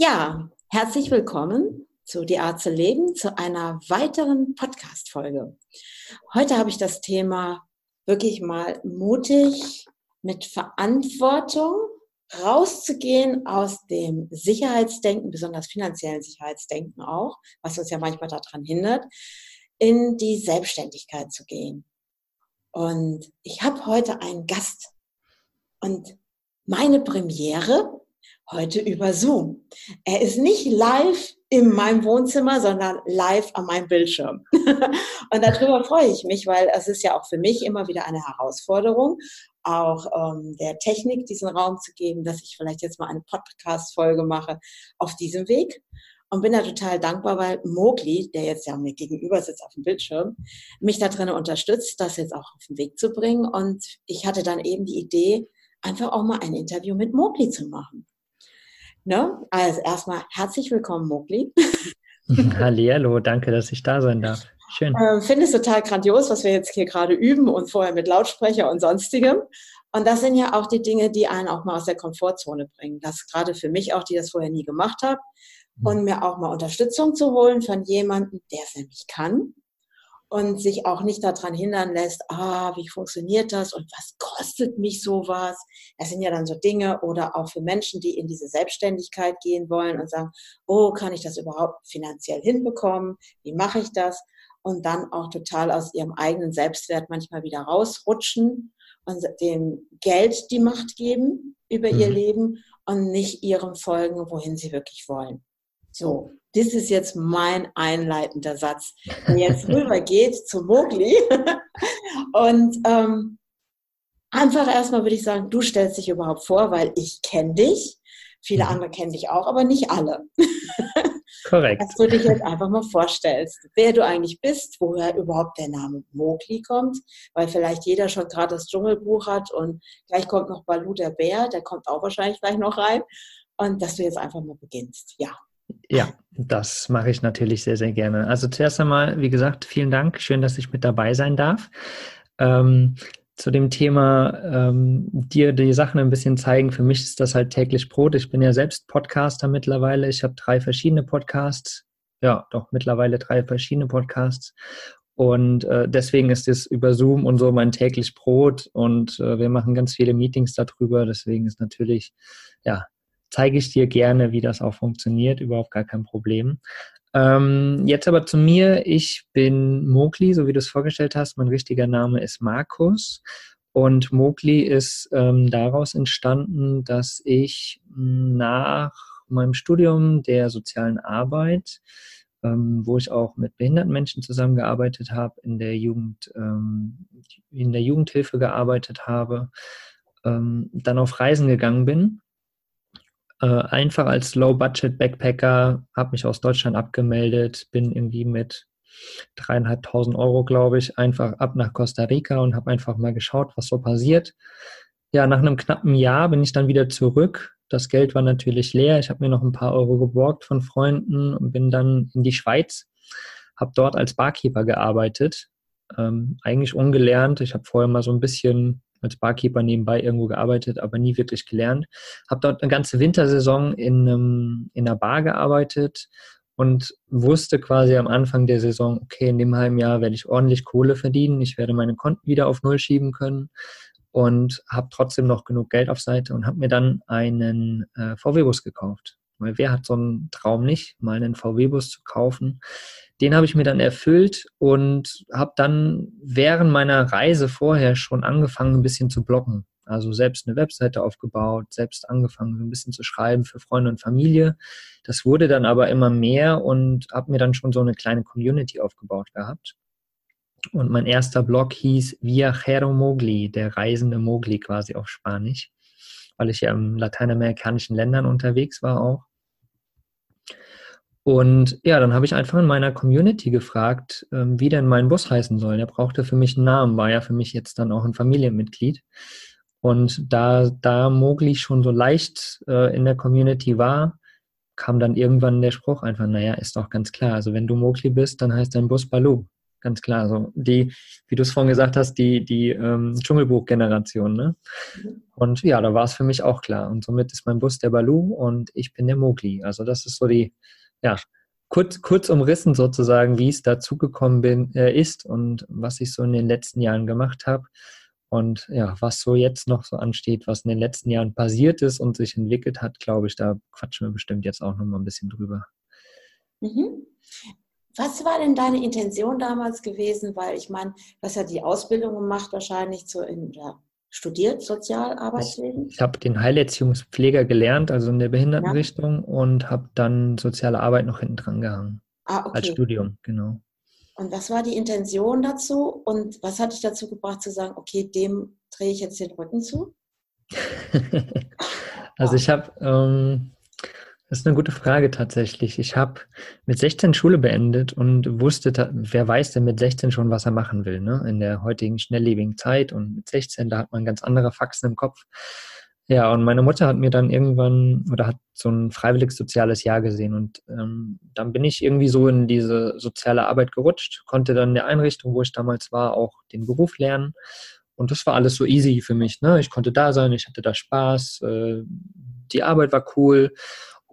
Ja, herzlich willkommen zu Die Art zu leben, zu einer weiteren Podcast-Folge. Heute habe ich das Thema wirklich mal mutig mit Verantwortung rauszugehen aus dem Sicherheitsdenken, besonders finanziellen Sicherheitsdenken auch, was uns ja manchmal daran hindert, in die Selbstständigkeit zu gehen. Und ich habe heute einen Gast und meine Premiere heute über Zoom. Er ist nicht live in meinem Wohnzimmer, sondern live an meinem Bildschirm. und darüber freue ich mich, weil es ist ja auch für mich immer wieder eine Herausforderung, auch ähm, der Technik diesen Raum zu geben, dass ich vielleicht jetzt mal eine Podcast-Folge mache auf diesem Weg. Und bin da total dankbar, weil Mogli, der jetzt ja mir gegenüber sitzt auf dem Bildschirm, mich da drin unterstützt, das jetzt auch auf den Weg zu bringen. Und ich hatte dann eben die Idee, einfach auch mal ein Interview mit Mogli zu machen. Ne? Also erstmal herzlich willkommen, Mogli. Hallihallo, danke, dass ich da sein darf. Schön. Ähm, Finde es total grandios, was wir jetzt hier gerade üben und vorher mit Lautsprecher und sonstigem. Und das sind ja auch die Dinge, die einen auch mal aus der Komfortzone bringen. Das gerade für mich auch, die das vorher nie gemacht habe. Mhm. Und mir auch mal Unterstützung zu holen von jemandem, der es nämlich kann und sich auch nicht daran hindern lässt, ah, wie funktioniert das und was kostet mich sowas? Das sind ja dann so Dinge oder auch für Menschen, die in diese Selbstständigkeit gehen wollen und sagen, oh, kann ich das überhaupt finanziell hinbekommen? Wie mache ich das? Und dann auch total aus ihrem eigenen Selbstwert manchmal wieder rausrutschen und dem Geld die Macht geben über mhm. ihr Leben und nicht ihrem folgen, wohin sie wirklich wollen. So, das ist jetzt mein einleitender Satz, der jetzt rübergeht zu Mogli. Und ähm, einfach erstmal würde ich sagen, du stellst dich überhaupt vor, weil ich kenne dich. Viele mhm. andere kennen dich auch, aber nicht alle. Korrekt. Dass du dich jetzt einfach mal vorstellst, wer du eigentlich bist, woher überhaupt der Name Mogli kommt, weil vielleicht jeder schon gerade das Dschungelbuch hat und gleich kommt noch Balu der Bär, der kommt auch wahrscheinlich gleich noch rein. Und dass du jetzt einfach mal beginnst. Ja. Ja, das mache ich natürlich sehr, sehr gerne. Also zuerst einmal, wie gesagt, vielen Dank. Schön, dass ich mit dabei sein darf. Ähm, zu dem Thema ähm, dir die Sachen ein bisschen zeigen. Für mich ist das halt täglich Brot. Ich bin ja selbst Podcaster mittlerweile. Ich habe drei verschiedene Podcasts. Ja, doch mittlerweile drei verschiedene Podcasts. Und äh, deswegen ist es über Zoom und so mein täglich Brot. Und äh, wir machen ganz viele Meetings darüber. Deswegen ist natürlich, ja, zeige ich dir gerne, wie das auch funktioniert, überhaupt gar kein Problem. Ähm, jetzt aber zu mir. Ich bin Mogli, so wie du es vorgestellt hast. Mein richtiger Name ist Markus. Und Mogli ist ähm, daraus entstanden, dass ich nach meinem Studium der sozialen Arbeit, ähm, wo ich auch mit behinderten Menschen zusammengearbeitet habe, in der Jugend, ähm, in der Jugendhilfe gearbeitet habe, ähm, dann auf Reisen gegangen bin äh, einfach als Low-Budget-Backpacker, habe mich aus Deutschland abgemeldet, bin irgendwie mit dreieinhalbtausend Euro, glaube ich, einfach ab nach Costa Rica und habe einfach mal geschaut, was so passiert. Ja, nach einem knappen Jahr bin ich dann wieder zurück. Das Geld war natürlich leer. Ich habe mir noch ein paar Euro geborgt von Freunden und bin dann in die Schweiz, habe dort als Barkeeper gearbeitet. Ähm, eigentlich ungelernt. Ich habe vorher mal so ein bisschen als Barkeeper nebenbei irgendwo gearbeitet, aber nie wirklich gelernt. Habe dort eine ganze Wintersaison in, einem, in einer Bar gearbeitet und wusste quasi am Anfang der Saison, okay, in dem halben Jahr werde ich ordentlich Kohle verdienen, ich werde meine Konten wieder auf Null schieben können und habe trotzdem noch genug Geld auf Seite und habe mir dann einen äh, VW-Bus gekauft. Weil wer hat so einen Traum nicht, mal einen VW-Bus zu kaufen? Den habe ich mir dann erfüllt und habe dann während meiner Reise vorher schon angefangen, ein bisschen zu blocken. Also selbst eine Webseite aufgebaut, selbst angefangen, ein bisschen zu schreiben für Freunde und Familie. Das wurde dann aber immer mehr und habe mir dann schon so eine kleine Community aufgebaut gehabt. Und mein erster Blog hieß Viajero Mogli, der reisende Mogli quasi auf Spanisch, weil ich ja in lateinamerikanischen Ländern unterwegs war auch. Und ja, dann habe ich einfach in meiner Community gefragt, ähm, wie denn mein Bus heißen soll. Der brauchte für mich einen Namen, war ja für mich jetzt dann auch ein Familienmitglied. Und da, da Mogli schon so leicht äh, in der Community war, kam dann irgendwann der Spruch einfach, naja, ist doch ganz klar. Also wenn du Mogli bist, dann heißt dein Bus Balu. Ganz klar. Also die, wie du es vorhin gesagt hast, die, die ähm, Dschungelbuch-Generation, ne? Und ja, da war es für mich auch klar. Und somit ist mein Bus der Balu und ich bin der Mogli. Also das ist so die, ja, kurz, kurz umrissen sozusagen, wie es dazu gekommen bin, äh, ist und was ich so in den letzten Jahren gemacht habe. Und ja, was so jetzt noch so ansteht, was in den letzten Jahren passiert ist und sich entwickelt hat, glaube ich, da quatschen wir bestimmt jetzt auch noch mal ein bisschen drüber. Mhm. Was war denn deine Intention damals gewesen? Weil ich meine, du hast ja die Ausbildung gemacht, wahrscheinlich zu, in, ja, studiert Sozialarbeitswesen? Ich, ich habe den Heilerziehungspfleger gelernt, also in der Behindertenrichtung, ja. und habe dann soziale Arbeit noch hinten dran gehangen. Ah, okay. Als Studium, genau. Und was war die Intention dazu und was hat dich dazu gebracht zu sagen, okay, dem drehe ich jetzt den Rücken zu? also ich habe, ähm, das ist eine gute Frage tatsächlich. Ich habe mit 16 Schule beendet und wusste, wer weiß denn mit 16 schon, was er machen will, ne? in der heutigen schnelllebigen Zeit und mit 16, da hat man ganz andere Faxen im Kopf. Ja, und meine Mutter hat mir dann irgendwann oder hat so ein freiwilliges soziales Jahr gesehen und ähm, dann bin ich irgendwie so in diese soziale Arbeit gerutscht, konnte dann in der Einrichtung, wo ich damals war, auch den Beruf lernen und das war alles so easy für mich. Ne? Ich konnte da sein, ich hatte da Spaß, äh, die Arbeit war cool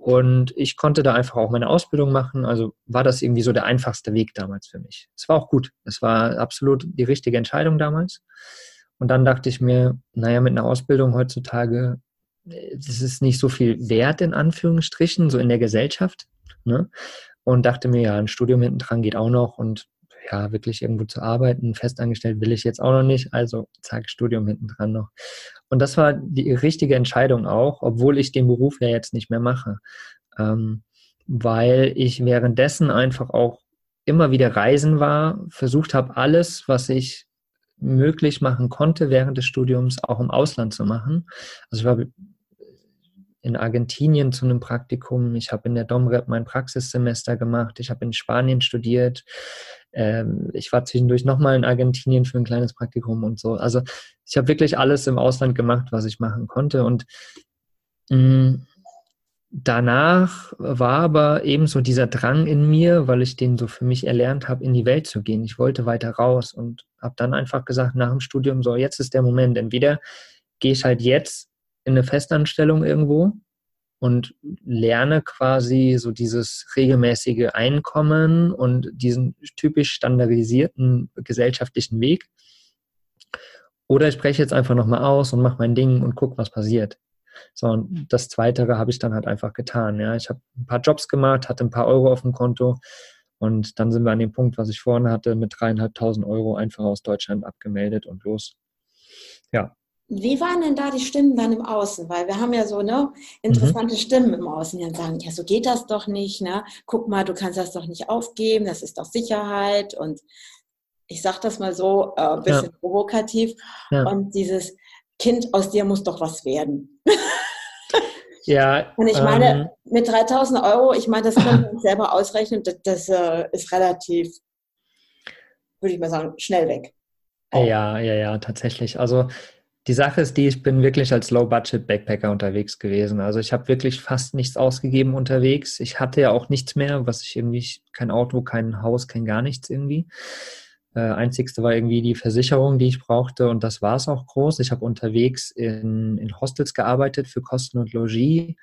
und ich konnte da einfach auch meine Ausbildung machen. Also war das irgendwie so der einfachste Weg damals für mich. Es war auch gut. Es war absolut die richtige Entscheidung damals. Und dann dachte ich mir, naja, mit einer Ausbildung heutzutage, das ist nicht so viel wert in Anführungsstrichen, so in der Gesellschaft. Ne? Und dachte mir, ja, ein Studium hinten dran geht auch noch und ja, wirklich irgendwo zu arbeiten, festangestellt will ich jetzt auch noch nicht, also zack, Studium hinten dran noch. Und das war die richtige Entscheidung auch, obwohl ich den Beruf ja jetzt nicht mehr mache. Ähm, weil ich währenddessen einfach auch immer wieder reisen war, versucht habe, alles, was ich möglich machen konnte, während des Studiums auch im Ausland zu machen. Also ich war in Argentinien zu einem Praktikum, ich habe in der Domrep mein Praxissemester gemacht, ich habe in Spanien studiert, ähm, ich war zwischendurch nochmal in Argentinien für ein kleines Praktikum und so. Also ich habe wirklich alles im Ausland gemacht, was ich machen konnte und mh, mm, danach war aber eben so dieser Drang in mir, weil ich den so für mich erlernt habe, in die Welt zu gehen. Ich wollte weiter raus und habe dann einfach gesagt, nach dem Studium, so jetzt ist der Moment. Entweder gehe ich halt jetzt in eine Festanstellung irgendwo und lerne quasi so dieses regelmäßige Einkommen und diesen typisch standardisierten gesellschaftlichen Weg. Oder ich breche jetzt einfach nochmal aus und mache mein Ding und gucke, was passiert. So, und das Zweite habe ich dann halt einfach getan. Ja. Ich habe ein paar Jobs gemacht, hatte ein paar Euro auf dem Konto und dann sind wir an dem Punkt, was ich vorhin hatte, mit dreieinhalbtausend Euro einfach aus Deutschland abgemeldet und los. Ja. Wie waren denn da die Stimmen dann im Außen? Weil wir haben ja so ne, interessante mhm. Stimmen im Außen, die dann sagen, ja, so geht das doch nicht. Ne? Guck mal, du kannst das doch nicht aufgeben, das ist doch Sicherheit. Und ich sage das mal so, äh, ein bisschen ja. provokativ. Ja. Und dieses, Kind, aus dir muss doch was werden. Ja. Und ich meine, ähm, mit 3000 Euro, ich meine, das können wir uns selber ausrechnen, das, das äh, ist relativ, würde ich mal sagen, schnell weg. Ja, ja, ja, tatsächlich. Also die Sache ist die, ich bin wirklich als Low-Budget-Backpacker unterwegs gewesen. Also ich habe wirklich fast nichts ausgegeben unterwegs. Ich hatte ja auch nichts mehr, was ich irgendwie, kein Auto, kein Haus, kein gar nichts irgendwie. Äh, einzigste war irgendwie die Versicherung, die ich brauchte und das war es auch groß. Ich habe unterwegs in, in Hostels gearbeitet für Kosten und Logis.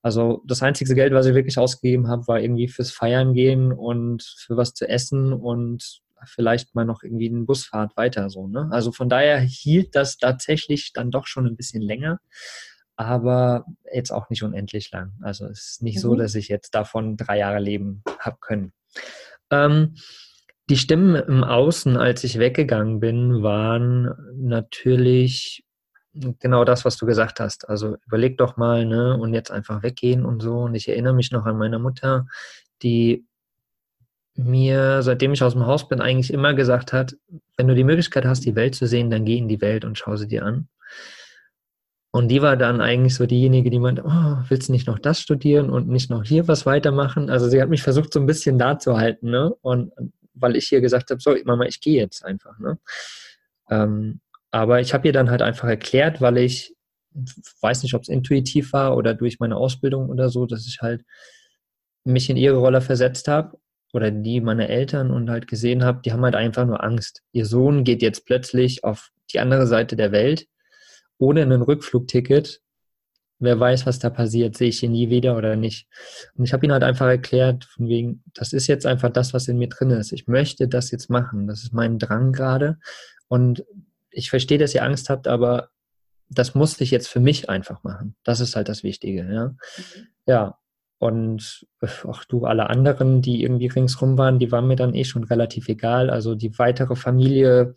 Also das einzige Geld, was ich wirklich ausgegeben habe, war irgendwie fürs Feiern gehen und für was zu essen und vielleicht mal noch irgendwie eine Busfahrt weiter so. Ne? Also von daher hielt das tatsächlich dann doch schon ein bisschen länger, aber jetzt auch nicht unendlich lang. Also es ist nicht mhm. so, dass ich jetzt davon drei Jahre leben habe können. Ähm, die Stimmen im Außen, als ich weggegangen bin, waren natürlich genau das, was du gesagt hast. Also überleg doch mal, ne, und jetzt einfach weggehen und so. Und ich erinnere mich noch an meine Mutter, die mir, seitdem ich aus dem Haus bin, eigentlich immer gesagt hat, wenn du die Möglichkeit hast, die Welt zu sehen, dann geh in die Welt und schau sie dir an. Und die war dann eigentlich so diejenige, die meinte, oh, willst du nicht noch das studieren und nicht noch hier was weitermachen? Also sie hat mich versucht, so ein bisschen da zu halten, ne? Und weil ich ihr gesagt habe, so, Mama, ich gehe jetzt einfach. Ne? Ähm, aber ich habe ihr dann halt einfach erklärt, weil ich weiß nicht, ob es intuitiv war oder durch meine Ausbildung oder so, dass ich halt mich in ihre Rolle versetzt habe oder die meiner Eltern und halt gesehen habe, die haben halt einfach nur Angst. Ihr Sohn geht jetzt plötzlich auf die andere Seite der Welt ohne ein Rückflugticket, wer weiß, was da passiert, sehe ich ihn nie wieder oder nicht. Und ich habe ihn halt einfach erklärt, von wegen, das ist jetzt einfach das, was in mir drin ist. Ich möchte das jetzt machen. Das ist mein Drang gerade. Und ich verstehe, dass ihr Angst habt, aber das musste ich jetzt für mich einfach machen. Das ist halt das Wichtige, ja. Mhm. Ja. Und auch du, alle anderen, die irgendwie ringsrum waren, die waren mir dann eh schon relativ egal. Also die weitere Familie,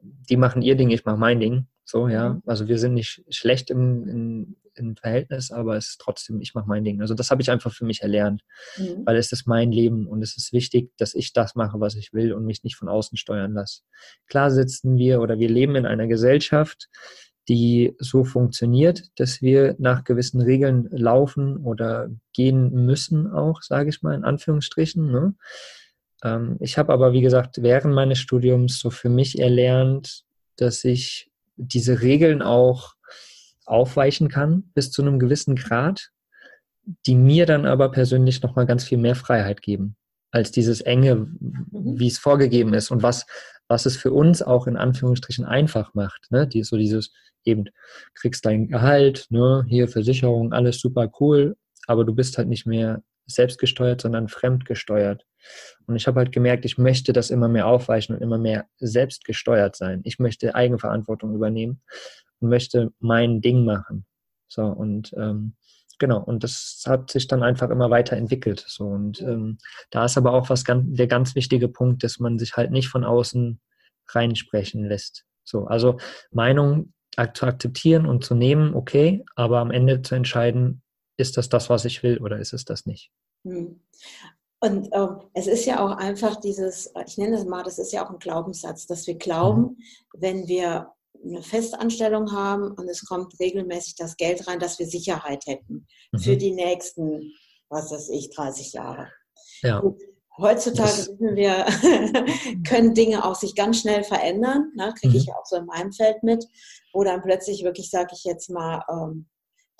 die machen ihr Ding, ich mache mein Ding. So, ja. Mhm. Also wir sind nicht schlecht im, im, im Verhältnis, aber es ist trotzdem, ich mache mein Ding. Also das habe ich einfach für mich erlernt, mhm. weil es ist mein Leben und es ist wichtig, dass ich das mache, was ich will und mich nicht von außen steuern lasse. Klar sitzen wir oder wir leben in einer Gesellschaft, die so funktioniert, dass wir nach gewissen Regeln laufen oder gehen müssen, auch, sage ich mal, in Anführungsstrichen. Ne? Ähm, ich habe aber, wie gesagt, während meines Studiums so für mich erlernt, dass ich diese Regeln auch aufweichen kann bis zu einem gewissen Grad, die mir dann aber persönlich nochmal ganz viel mehr Freiheit geben als dieses enge, mhm. wie es vorgegeben ist und was, was es für uns auch in Anführungsstrichen einfach macht. Ne? Die, so dieses eben, kriegst dein Gehalt, ne? hier Versicherung, alles super cool, aber du bist halt nicht mehr selbstgesteuert, sondern fremdgesteuert. Und ich habe halt gemerkt, ich möchte das immer mehr aufweichen und immer mehr selbstgesteuert sein. Ich möchte Eigenverantwortung übernehmen und möchte mein Ding machen. So, und ähm, genau, und das hat sich dann einfach immer weiterentwickelt. So, und ähm, da ist aber auch was ganz, der ganz wichtige Punkt, dass man sich halt nicht von außen reinsprechen lässt. So, also Meinung zu akzeptieren und zu nehmen, okay, aber am Ende zu entscheiden, ist das das, was ich will oder ist es das nicht? Hm. Und ähm, es ist ja auch einfach dieses, ich nenne es mal, das ist ja auch ein Glaubenssatz, dass wir glauben, mhm. wenn wir eine Festanstellung haben und es kommt regelmäßig das Geld rein, dass wir Sicherheit hätten mhm. für die nächsten, was weiß ich, 30 Jahre. Ja. Und heutzutage das wissen wir, können Dinge auch sich ganz schnell verändern. Ne? Kriege ich mhm. ja auch so in meinem Feld mit, wo dann plötzlich wirklich, sage ich jetzt mal, ähm,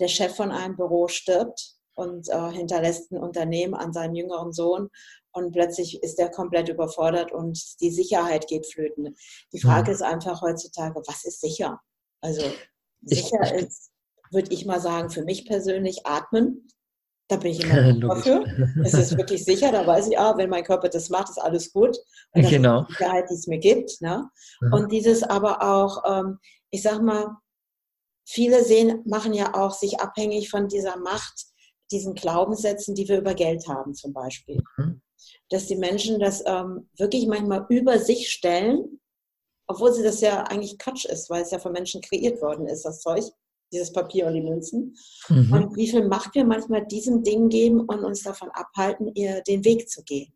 der Chef von einem Büro stirbt und äh, hinterlässt ein Unternehmen an seinen jüngeren Sohn und plötzlich ist er komplett überfordert und die Sicherheit geht flöten. Die Frage mhm. ist einfach heutzutage, was ist sicher? Also sicher ist, würde ich mal sagen, für mich persönlich atmen. Da bin ich immer dafür. Es ist wirklich sicher, da weiß ich, ah, wenn mein Körper das macht, ist alles gut. Und das genau. ist die Sicherheit, die es mir gibt. Ne? Mhm. Und dieses aber auch, ähm, ich sag mal, viele sehen, machen ja auch sich abhängig von dieser Macht, diesen Glaubenssätzen, die wir über Geld haben zum Beispiel. Mhm. Dass die Menschen das ähm, wirklich manchmal über sich stellen, obwohl sie das ja eigentlich Quatsch ist, weil es ja von Menschen kreiert worden ist, das Zeug, dieses Papier und die Münzen. Mhm. Und wie viel Macht wir manchmal diesem Ding geben und uns davon abhalten, ihr den Weg zu gehen.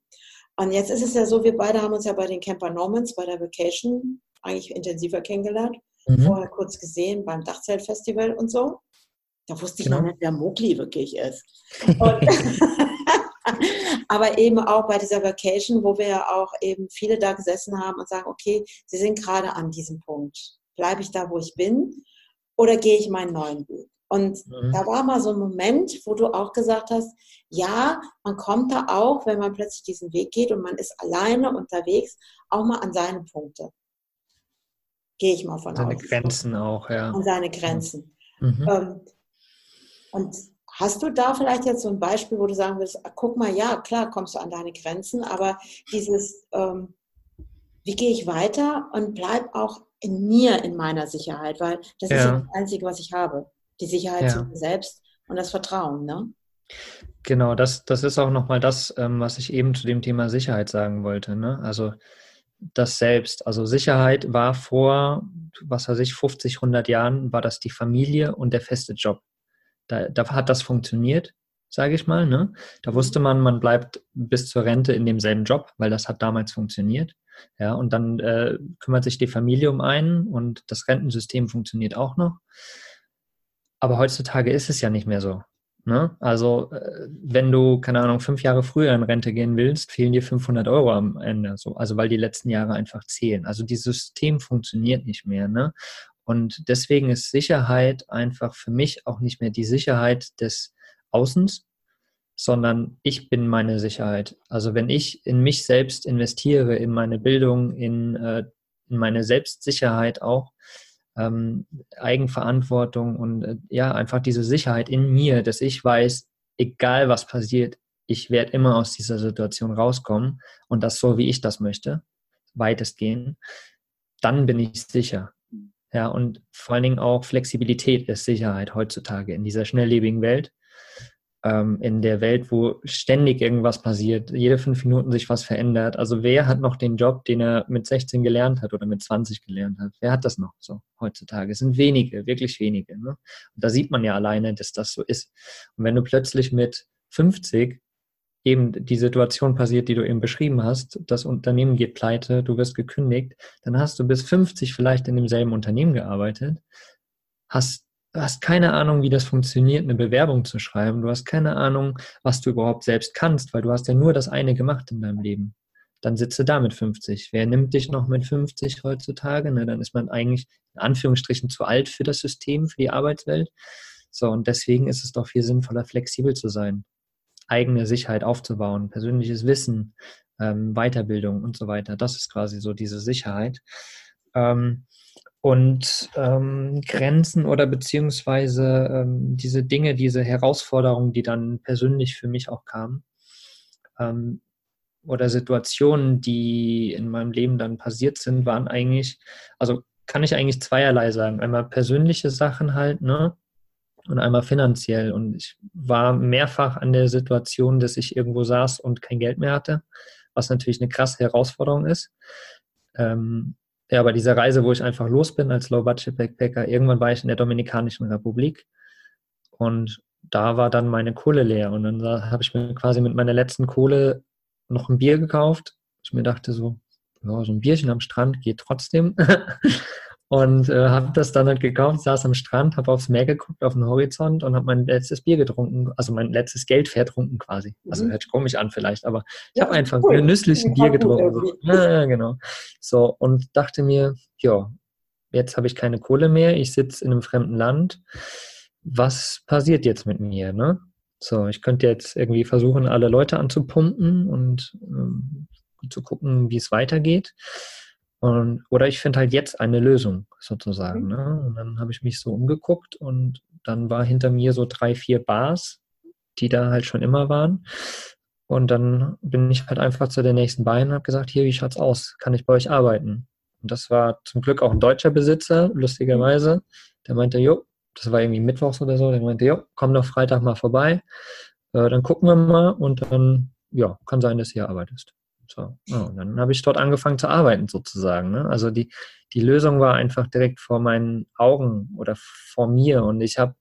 Und jetzt ist es ja so, wir beide haben uns ja bei den Camper Normans, bei der Vacation eigentlich intensiver kennengelernt. Mhm. Vorher kurz gesehen beim Dachzeltfestival und so. Da wusste ich genau. noch nicht, wer Mogli wirklich ist. aber eben auch bei dieser Vacation, wo wir ja auch eben viele da gesessen haben und sagen, okay, sie sind gerade an diesem Punkt. Bleibe ich da, wo ich bin? Oder gehe ich meinen neuen Weg? Und mhm. da war mal so ein Moment, wo du auch gesagt hast, ja, man kommt da auch, wenn man plötzlich diesen Weg geht und man ist alleine unterwegs, auch mal an seine Punkte. Gehe ich mal von seine aus. Seine Grenzen auch, ja. An seine Grenzen. Mhm. Ähm, und hast du da vielleicht jetzt so ein Beispiel, wo du sagen willst, ah, guck mal, ja, klar, kommst du an deine Grenzen, aber dieses, ähm, wie gehe ich weiter und bleib auch in mir, in meiner Sicherheit, weil das ja. ist das Einzige, was ich habe. Die Sicherheit ja. zu mir selbst und das Vertrauen, ne? Genau, das, das ist auch nochmal das, ähm, was ich eben zu dem Thema Sicherheit sagen wollte. Ne? Also das selbst. Also Sicherheit war vor, was weiß ich, 50, 100 Jahren, war das die Familie und der feste Job. Da, da hat das funktioniert, sage ich mal. Ne? Da wusste man, man bleibt bis zur Rente in demselben Job, weil das hat damals funktioniert. Ja, und dann äh, kümmert sich die Familie um einen und das Rentensystem funktioniert auch noch. Aber heutzutage ist es ja nicht mehr so. Ne? Also, äh, wenn du, keine Ahnung, fünf Jahre früher in Rente gehen willst, fehlen dir 500 Euro am Ende. So. Also, weil die letzten Jahre einfach zählen. Also, dieses System funktioniert nicht mehr. Ne? Und deswegen ist Sicherheit einfach für mich auch nicht mehr die Sicherheit des Außens, sondern ich bin meine Sicherheit. Also, wenn ich in mich selbst investiere, in meine Bildung, in, äh, in meine Selbstsicherheit auch, ähm, Eigenverantwortung und äh, ja, einfach diese Sicherheit in mir, dass ich weiß, egal was passiert, ich werde immer aus dieser Situation rauskommen und das so, wie ich das möchte, weitestgehend, dann bin ich sicher. Ja, und vor allen Dingen auch Flexibilität ist Sicherheit heutzutage in dieser schnelllebigen Welt ähm, in der Welt, wo ständig irgendwas passiert, jede fünf Minuten sich was verändert. Also wer hat noch den Job, den er mit 16 gelernt hat oder mit 20 gelernt hat? Wer hat das noch so heutzutage? Es sind wenige, wirklich wenige. Ne? Und da sieht man ja alleine, dass das so ist. Und wenn du plötzlich mit 50 eben die Situation passiert, die du eben beschrieben hast, das Unternehmen geht pleite, du wirst gekündigt, dann hast du bis 50 vielleicht in demselben Unternehmen gearbeitet, hast Du hast keine Ahnung, wie das funktioniert, eine Bewerbung zu schreiben. Du hast keine Ahnung, was du überhaupt selbst kannst, weil du hast ja nur das eine gemacht in deinem Leben. Dann sitze da mit 50. Wer nimmt dich noch mit 50 heutzutage? Na, dann ist man eigentlich in Anführungsstrichen zu alt für das System, für die Arbeitswelt. So, und deswegen ist es doch viel sinnvoller, flexibel zu sein, eigene Sicherheit aufzubauen, persönliches Wissen, ähm, Weiterbildung und so weiter. Das ist quasi so diese Sicherheit. Ähm, und ähm, Grenzen oder beziehungsweise ähm, diese Dinge, diese Herausforderungen, die dann persönlich für mich auch kamen, ähm, oder Situationen, die in meinem Leben dann passiert sind, waren eigentlich, also kann ich eigentlich zweierlei sagen. Einmal persönliche Sachen halt, ne? Und einmal finanziell. Und ich war mehrfach an der Situation, dass ich irgendwo saß und kein Geld mehr hatte, was natürlich eine krasse Herausforderung ist. Ähm, ja, bei dieser Reise, wo ich einfach los bin als Low-Budget-Backpacker, irgendwann war ich in der Dominikanischen Republik und da war dann meine Kohle leer und dann habe ich mir quasi mit meiner letzten Kohle noch ein Bier gekauft. Ich mir dachte so, ja, so ein Bierchen am Strand geht trotzdem. Und äh, habe das dann halt gekauft, saß am Strand, habe aufs Meer geguckt, auf den Horizont und habe mein letztes Bier getrunken, also mein letztes Geld vertrunken quasi. Also mhm. hört sich komisch an vielleicht, aber ich ja, habe einfach cool. ein Bier getrunken. So. Ja, genau. So, und dachte mir, ja, jetzt habe ich keine Kohle mehr, ich sitze in einem fremden Land. Was passiert jetzt mit mir? Ne? So, ich könnte jetzt irgendwie versuchen, alle Leute anzupumpen und ähm, zu gucken, wie es weitergeht. Und, oder ich finde halt jetzt eine Lösung sozusagen. Mhm. Ne? Und dann habe ich mich so umgeguckt und dann war hinter mir so drei, vier Bars, die da halt schon immer waren. Und dann bin ich halt einfach zu der nächsten Bein und habe gesagt, hier, wie schaut's aus? Kann ich bei euch arbeiten? Und das war zum Glück auch ein deutscher Besitzer, lustigerweise. Der meinte, jo, das war irgendwie mittwochs oder so, der meinte, jo, komm doch Freitag mal vorbei. Äh, dann gucken wir mal und dann, ja, kann sein, dass du hier arbeitest. So, ja, und dann habe ich dort angefangen zu arbeiten sozusagen. Ne? Also die, die Lösung war einfach direkt vor meinen Augen oder vor mir und ich habe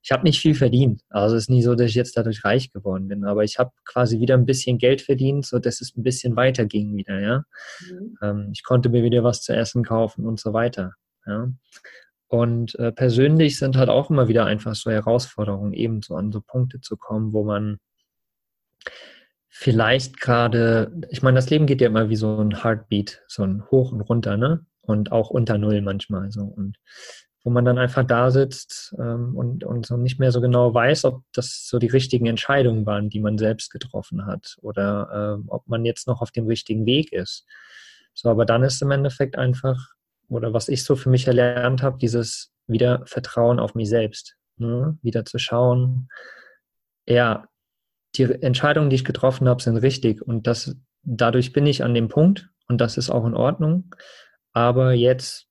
ich habe nicht viel verdient. Also es ist nie so, dass ich jetzt dadurch reich geworden bin, aber ich habe quasi wieder ein bisschen Geld verdient, so dass es ein bisschen weiter ging wieder, ja. Mhm. Ähm, ich konnte mir wieder was zu essen kaufen und so weiter. Ja. Und äh, persönlich sind halt auch immer wieder einfach so Herausforderungen, eben so an so Punkte zu kommen, wo man vielleicht gerade, ich meine, das Leben geht ja immer wie so ein Heartbeat, so ein Hoch und runter, ne? Und auch unter Null manchmal so. Und wo man dann einfach da sitzt ähm, und, und so nicht mehr so genau weiß, ob das so die richtigen Entscheidungen waren, die man selbst getroffen hat oder äh, ob man jetzt noch auf dem richtigen Weg ist. So, aber dann ist im Endeffekt einfach, oder was ich so für mich erlernt habe, dieses wieder Vertrauen auf mich selbst. Ne? Wieder zu schauen, ja, die Entscheidungen, die ich getroffen habe, sind richtig und das, dadurch bin ich an dem Punkt und das ist auch in Ordnung. Aber jetzt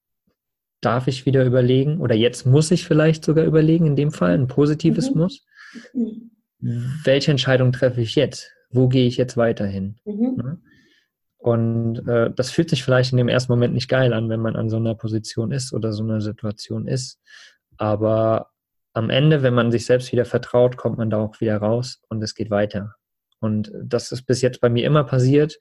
darf ich wieder überlegen oder jetzt muss ich vielleicht sogar überlegen, in dem Fall ein positives mhm. Muss. Welche Entscheidung treffe ich jetzt? Wo gehe ich jetzt weiterhin? Mhm. Ne? Und äh, das fühlt sich vielleicht in dem ersten Moment nicht geil an, wenn man an so einer Position ist oder so einer Situation ist. Aber am Ende, wenn man sich selbst wieder vertraut, kommt man da auch wieder raus und es geht weiter. Und das ist bis jetzt bei mir immer passiert.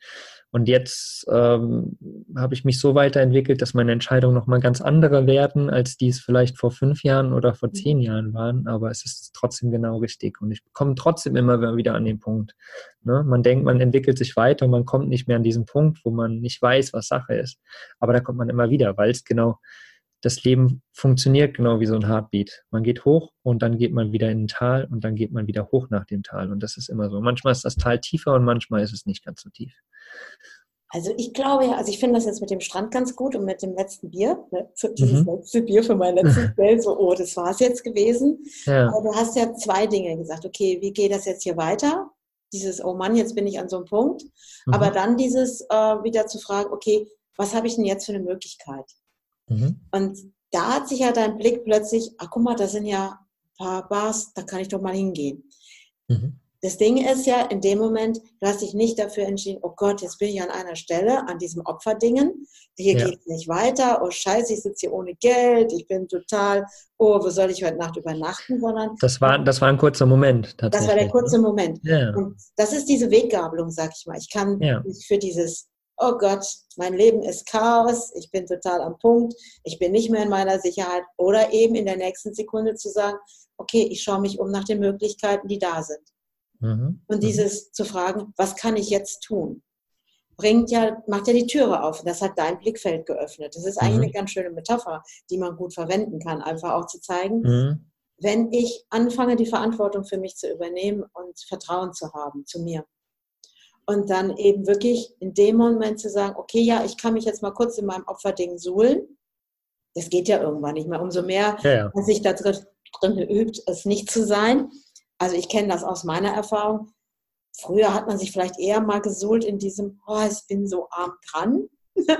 Und jetzt ähm, habe ich mich so weiterentwickelt, dass meine Entscheidungen nochmal ganz andere werden, als die es vielleicht vor fünf Jahren oder vor zehn Jahren waren. Aber es ist trotzdem genau richtig. Und ich komme trotzdem immer wieder an den Punkt. Ne? Man denkt, man entwickelt sich weiter und man kommt nicht mehr an diesen Punkt, wo man nicht weiß, was Sache ist. Aber da kommt man immer wieder, weil es genau das Leben funktioniert genau wie so ein Heartbeat. Man geht hoch und dann geht man wieder in ein Tal und dann geht man wieder hoch nach dem Tal. Und das ist immer so. Manchmal ist das Tal tiefer und manchmal ist es nicht ganz so tief. Also ich glaube ja, also ich finde das jetzt mit dem Strand ganz gut und mit dem letzten Bier, ne? dieses mhm. letzte Bier für mein letztes Geld, so, oh, das war es jetzt gewesen. Ja. Aber du hast ja zwei Dinge gesagt, okay, wie geht das jetzt hier weiter? Dieses, oh Mann, jetzt bin ich an so einem Punkt. Mhm. Aber dann dieses äh, wieder zu fragen, okay, was habe ich denn jetzt für eine Möglichkeit? Mhm. Und da hat sich ja dein Blick plötzlich, ach guck mal, da sind ja ein paar Bars, da kann ich doch mal hingehen. Mhm. Das Ding ist ja, in dem Moment, du hast dich nicht dafür entschieden, oh Gott, jetzt bin ich an einer Stelle, an diesem Opferdingen, hier ja. geht es nicht weiter, oh Scheiße, ich sitze hier ohne Geld, ich bin total, oh, wo soll ich heute Nacht übernachten, sondern. Das war, das war ein kurzer Moment. Das war der kurze ne? Moment. Ja. Und das ist diese Weggabelung, sag ich mal. Ich kann ja. mich für dieses, oh Gott, mein Leben ist Chaos, ich bin total am Punkt, ich bin nicht mehr in meiner Sicherheit, oder eben in der nächsten Sekunde zu sagen, okay, ich schaue mich um nach den Möglichkeiten, die da sind. Mhm. Und mhm. dieses zu fragen, was kann ich jetzt tun? Bringt ja, macht ja die Türe auf. Das hat dein Blickfeld geöffnet. Das ist eigentlich mhm. eine ganz schöne Metapher, die man gut verwenden kann, einfach auch zu zeigen, mhm. wenn ich anfange, die Verantwortung für mich zu übernehmen und Vertrauen zu haben zu mir. Und dann eben wirklich in dem Moment zu sagen, okay, ja, ich kann mich jetzt mal kurz in meinem Opferding suhlen. Das geht ja irgendwann nicht mehr. Umso mehr, ja, ja. als sich da drin übt, es nicht zu sein, also ich kenne das aus meiner Erfahrung. Früher hat man sich vielleicht eher mal gesuhlt in diesem, oh, ich bin so arm dran.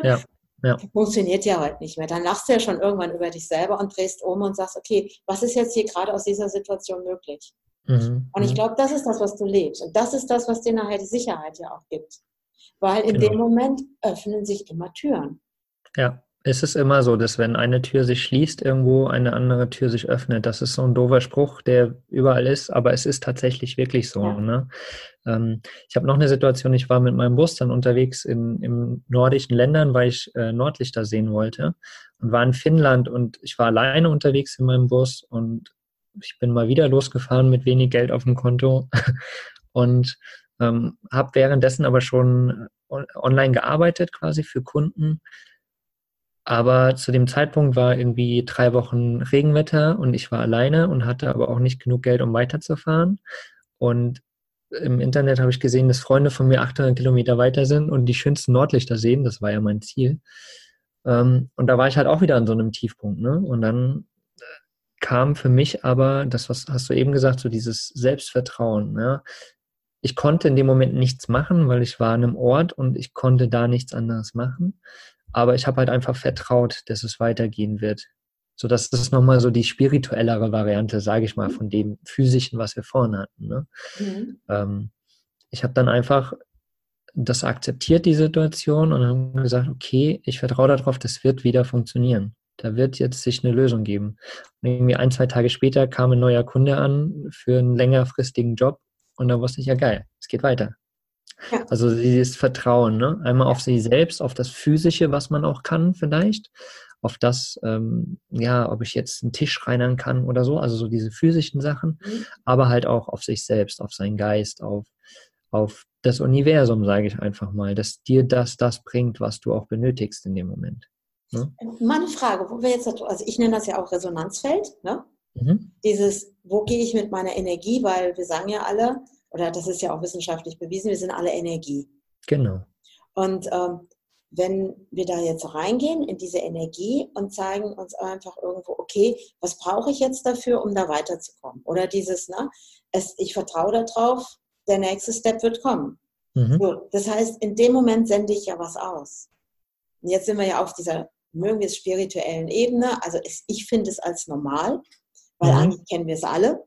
Ja, ja. Funktioniert ja heute nicht mehr. Dann lachst du ja schon irgendwann über dich selber und drehst um und sagst, okay, was ist jetzt hier gerade aus dieser Situation möglich? Mhm. Und ich mhm. glaube, das ist das, was du lebst. Und das ist das, was dir nachher die Sicherheit ja auch gibt. Weil in genau. dem Moment öffnen sich immer Türen. Ja, ist es immer so, dass wenn eine Tür sich schließt, irgendwo eine andere Tür sich öffnet. Das ist so ein doofer Spruch, der überall ist, aber es ist tatsächlich wirklich so. Ja. Ne? Ähm, ich habe noch eine Situation, ich war mit meinem Bus dann unterwegs in, in nordischen Ländern, weil ich äh, Nordlichter sehen wollte und war in Finnland und ich war alleine unterwegs in meinem Bus und ich bin mal wieder losgefahren mit wenig Geld auf dem Konto und ähm, habe währenddessen aber schon online gearbeitet quasi für Kunden aber zu dem Zeitpunkt war irgendwie drei Wochen Regenwetter und ich war alleine und hatte aber auch nicht genug Geld, um weiterzufahren. Und im Internet habe ich gesehen, dass Freunde von mir 800 Kilometer weiter sind und die schönsten Nordlichter sehen. Das war ja mein Ziel. Ähm, und da war ich halt auch wieder an so einem Tiefpunkt. Ne? Und dann kam für mich aber, das was hast du eben gesagt, so dieses Selbstvertrauen. Ne? Ich konnte in dem Moment nichts machen, weil ich war an einem Ort und ich konnte da nichts anderes machen. Aber ich habe halt einfach vertraut, dass es weitergehen wird. So, das ist nochmal so die spirituellere Variante, sage ich mal, von dem physischen, was wir vorhin hatten. Ne? Mhm. Ähm, ich habe dann einfach das akzeptiert, die Situation, und habe gesagt, okay, ich vertraue darauf, das wird wieder funktionieren. Da wird jetzt sich eine Lösung geben. Und irgendwie ein, zwei Tage später kam ein neuer Kunde an für einen längerfristigen Job und da wusste ich ja geil, es geht weiter. Ja. Also dieses Vertrauen, ne? Einmal auf sich selbst, auf das Physische, was man auch kann vielleicht, auf das, ähm, ja, ob ich jetzt einen Tisch reinern kann oder so, also so diese physischen Sachen, mhm. aber halt auch auf sich selbst, auf seinen Geist, auf, auf das Universum, sage ich einfach mal, dass dir das das bringt, was du auch benötigst in dem Moment. Ne? Meine Frage, wo wir jetzt, also ich nenne das ja auch Resonanzfeld, ne? Mhm. Dieses, wo gehe ich mit meiner Energie, weil wir sagen ja alle, oder das ist ja auch wissenschaftlich bewiesen, wir sind alle Energie. Genau. Und ähm, wenn wir da jetzt reingehen in diese Energie und zeigen uns einfach irgendwo, okay, was brauche ich jetzt dafür, um da weiterzukommen? Oder dieses, ne, es, ich vertraue darauf, der nächste Step wird kommen. Mhm. So, das heißt, in dem Moment sende ich ja was aus. Und jetzt sind wir ja auf dieser, mögen wir es spirituellen Ebene. Also es, ich finde es als normal, weil mhm. eigentlich kennen wir es alle.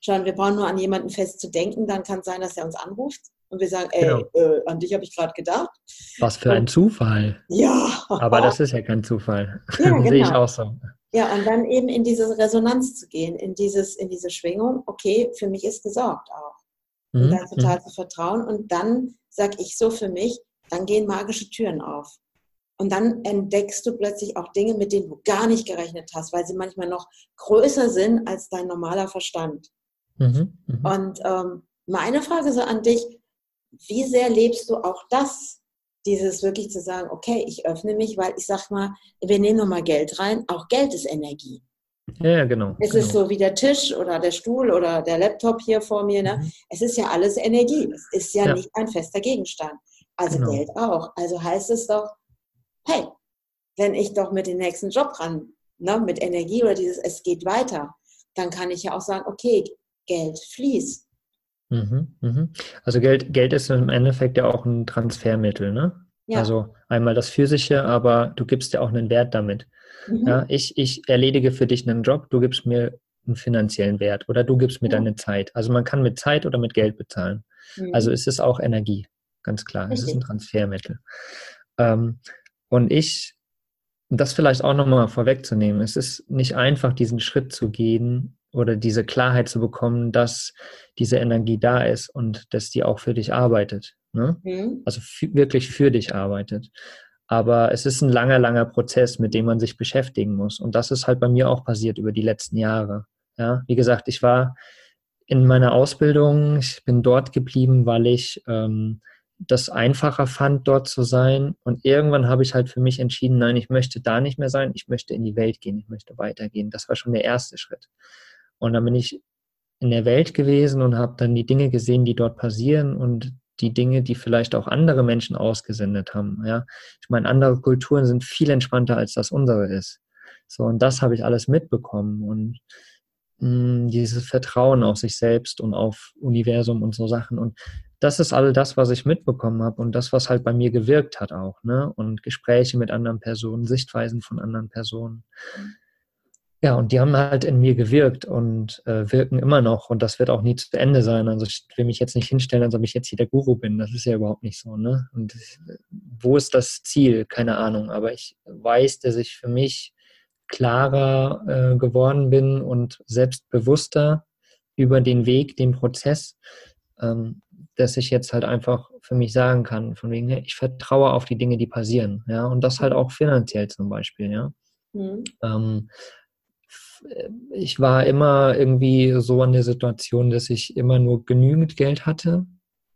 Schauen, wir brauchen nur an jemanden fest zu denken, dann kann es sein, dass er uns anruft und wir sagen, ey, genau. äh, an dich habe ich gerade gedacht. Was für ein Zufall. Ja. Aber das ist ja kein Zufall. Ja, genau. Sehe ich auch so. Ja, und dann eben in diese Resonanz zu gehen, in, dieses, in diese Schwingung, okay, für mich ist gesorgt auch. Und mhm. da total mhm. zu vertrauen. Und dann sage ich so für mich, dann gehen magische Türen auf. Und dann entdeckst du plötzlich auch Dinge, mit denen du gar nicht gerechnet hast, weil sie manchmal noch größer sind als dein normaler Verstand. Mhm, mh. Und ähm, meine Frage so an dich, wie sehr lebst du auch das? Dieses wirklich zu sagen, okay, ich öffne mich, weil ich sag mal, wir nehmen nochmal Geld rein, auch Geld ist Energie. Ja, genau. Es genau. ist so wie der Tisch oder der Stuhl oder der Laptop hier vor mir. Ne? Mhm. Es ist ja alles Energie. Es ist ja, ja, nicht ein fester Gegenstand. Also genau. Geld auch. Also heißt es doch, hey, wenn ich doch mit dem nächsten Job ran, ne, mit Energie oder dieses, es geht weiter, dann kann ich ja auch sagen, okay, Geld fließt. Mhm, mhm. Also Geld, Geld ist im Endeffekt ja auch ein Transfermittel, ne? Ja. Also einmal das Physische, aber du gibst ja auch einen Wert damit. Mhm. Ja, ich, ich erledige für dich einen Job, du gibst mir einen finanziellen Wert oder du gibst mir ja. deine Zeit. Also man kann mit Zeit oder mit Geld bezahlen. Mhm. Also es ist auch Energie, ganz klar. Richtig. Es ist ein Transfermittel. Ähm, und ich, das vielleicht auch nochmal vorwegzunehmen, es ist nicht einfach, diesen Schritt zu gehen oder diese Klarheit zu bekommen, dass diese Energie da ist und dass die auch für dich arbeitet. Ne? Mhm. Also wirklich für dich arbeitet. Aber es ist ein langer, langer Prozess, mit dem man sich beschäftigen muss. Und das ist halt bei mir auch passiert über die letzten Jahre. Ja, wie gesagt, ich war in meiner Ausbildung, ich bin dort geblieben, weil ich ähm, das einfacher fand, dort zu sein. Und irgendwann habe ich halt für mich entschieden, nein, ich möchte da nicht mehr sein, ich möchte in die Welt gehen, ich möchte weitergehen. Das war schon der erste Schritt. Und dann bin ich in der Welt gewesen und habe dann die Dinge gesehen, die dort passieren und die Dinge, die vielleicht auch andere Menschen ausgesendet haben. Ja, ich meine, andere Kulturen sind viel entspannter als das unsere ist. So und das habe ich alles mitbekommen und mh, hm, dieses Vertrauen auf sich selbst und auf Universum und so Sachen und das ist all das, was ich mitbekommen habe und das, was halt bei mir gewirkt hat auch, ne? Und Gespräche mit anderen Personen, Sichtweisen von anderen Personen. Ja, und die haben halt in mir gewirkt und äh, wirken immer noch und das wird auch nie zu Ende sein. Also ich will mich jetzt nicht hinstellen, als ob ich jetzt hier der Guru bin. Das ist ja überhaupt nicht so, ne? Und wo ist das Ziel? Keine Ahnung. Aber ich weiß, dass ich für mich klarer äh, geworden bin und selbstbewusster über den Weg, den Prozess, dass ich jetzt halt einfach für mich sagen kann, von wegen, ich vertraue auf die Dinge, die passieren, ja, und das halt auch finanziell zum Beispiel, ja. Mhm. Ähm, ich war immer irgendwie so an der Situation, dass ich immer nur genügend Geld hatte.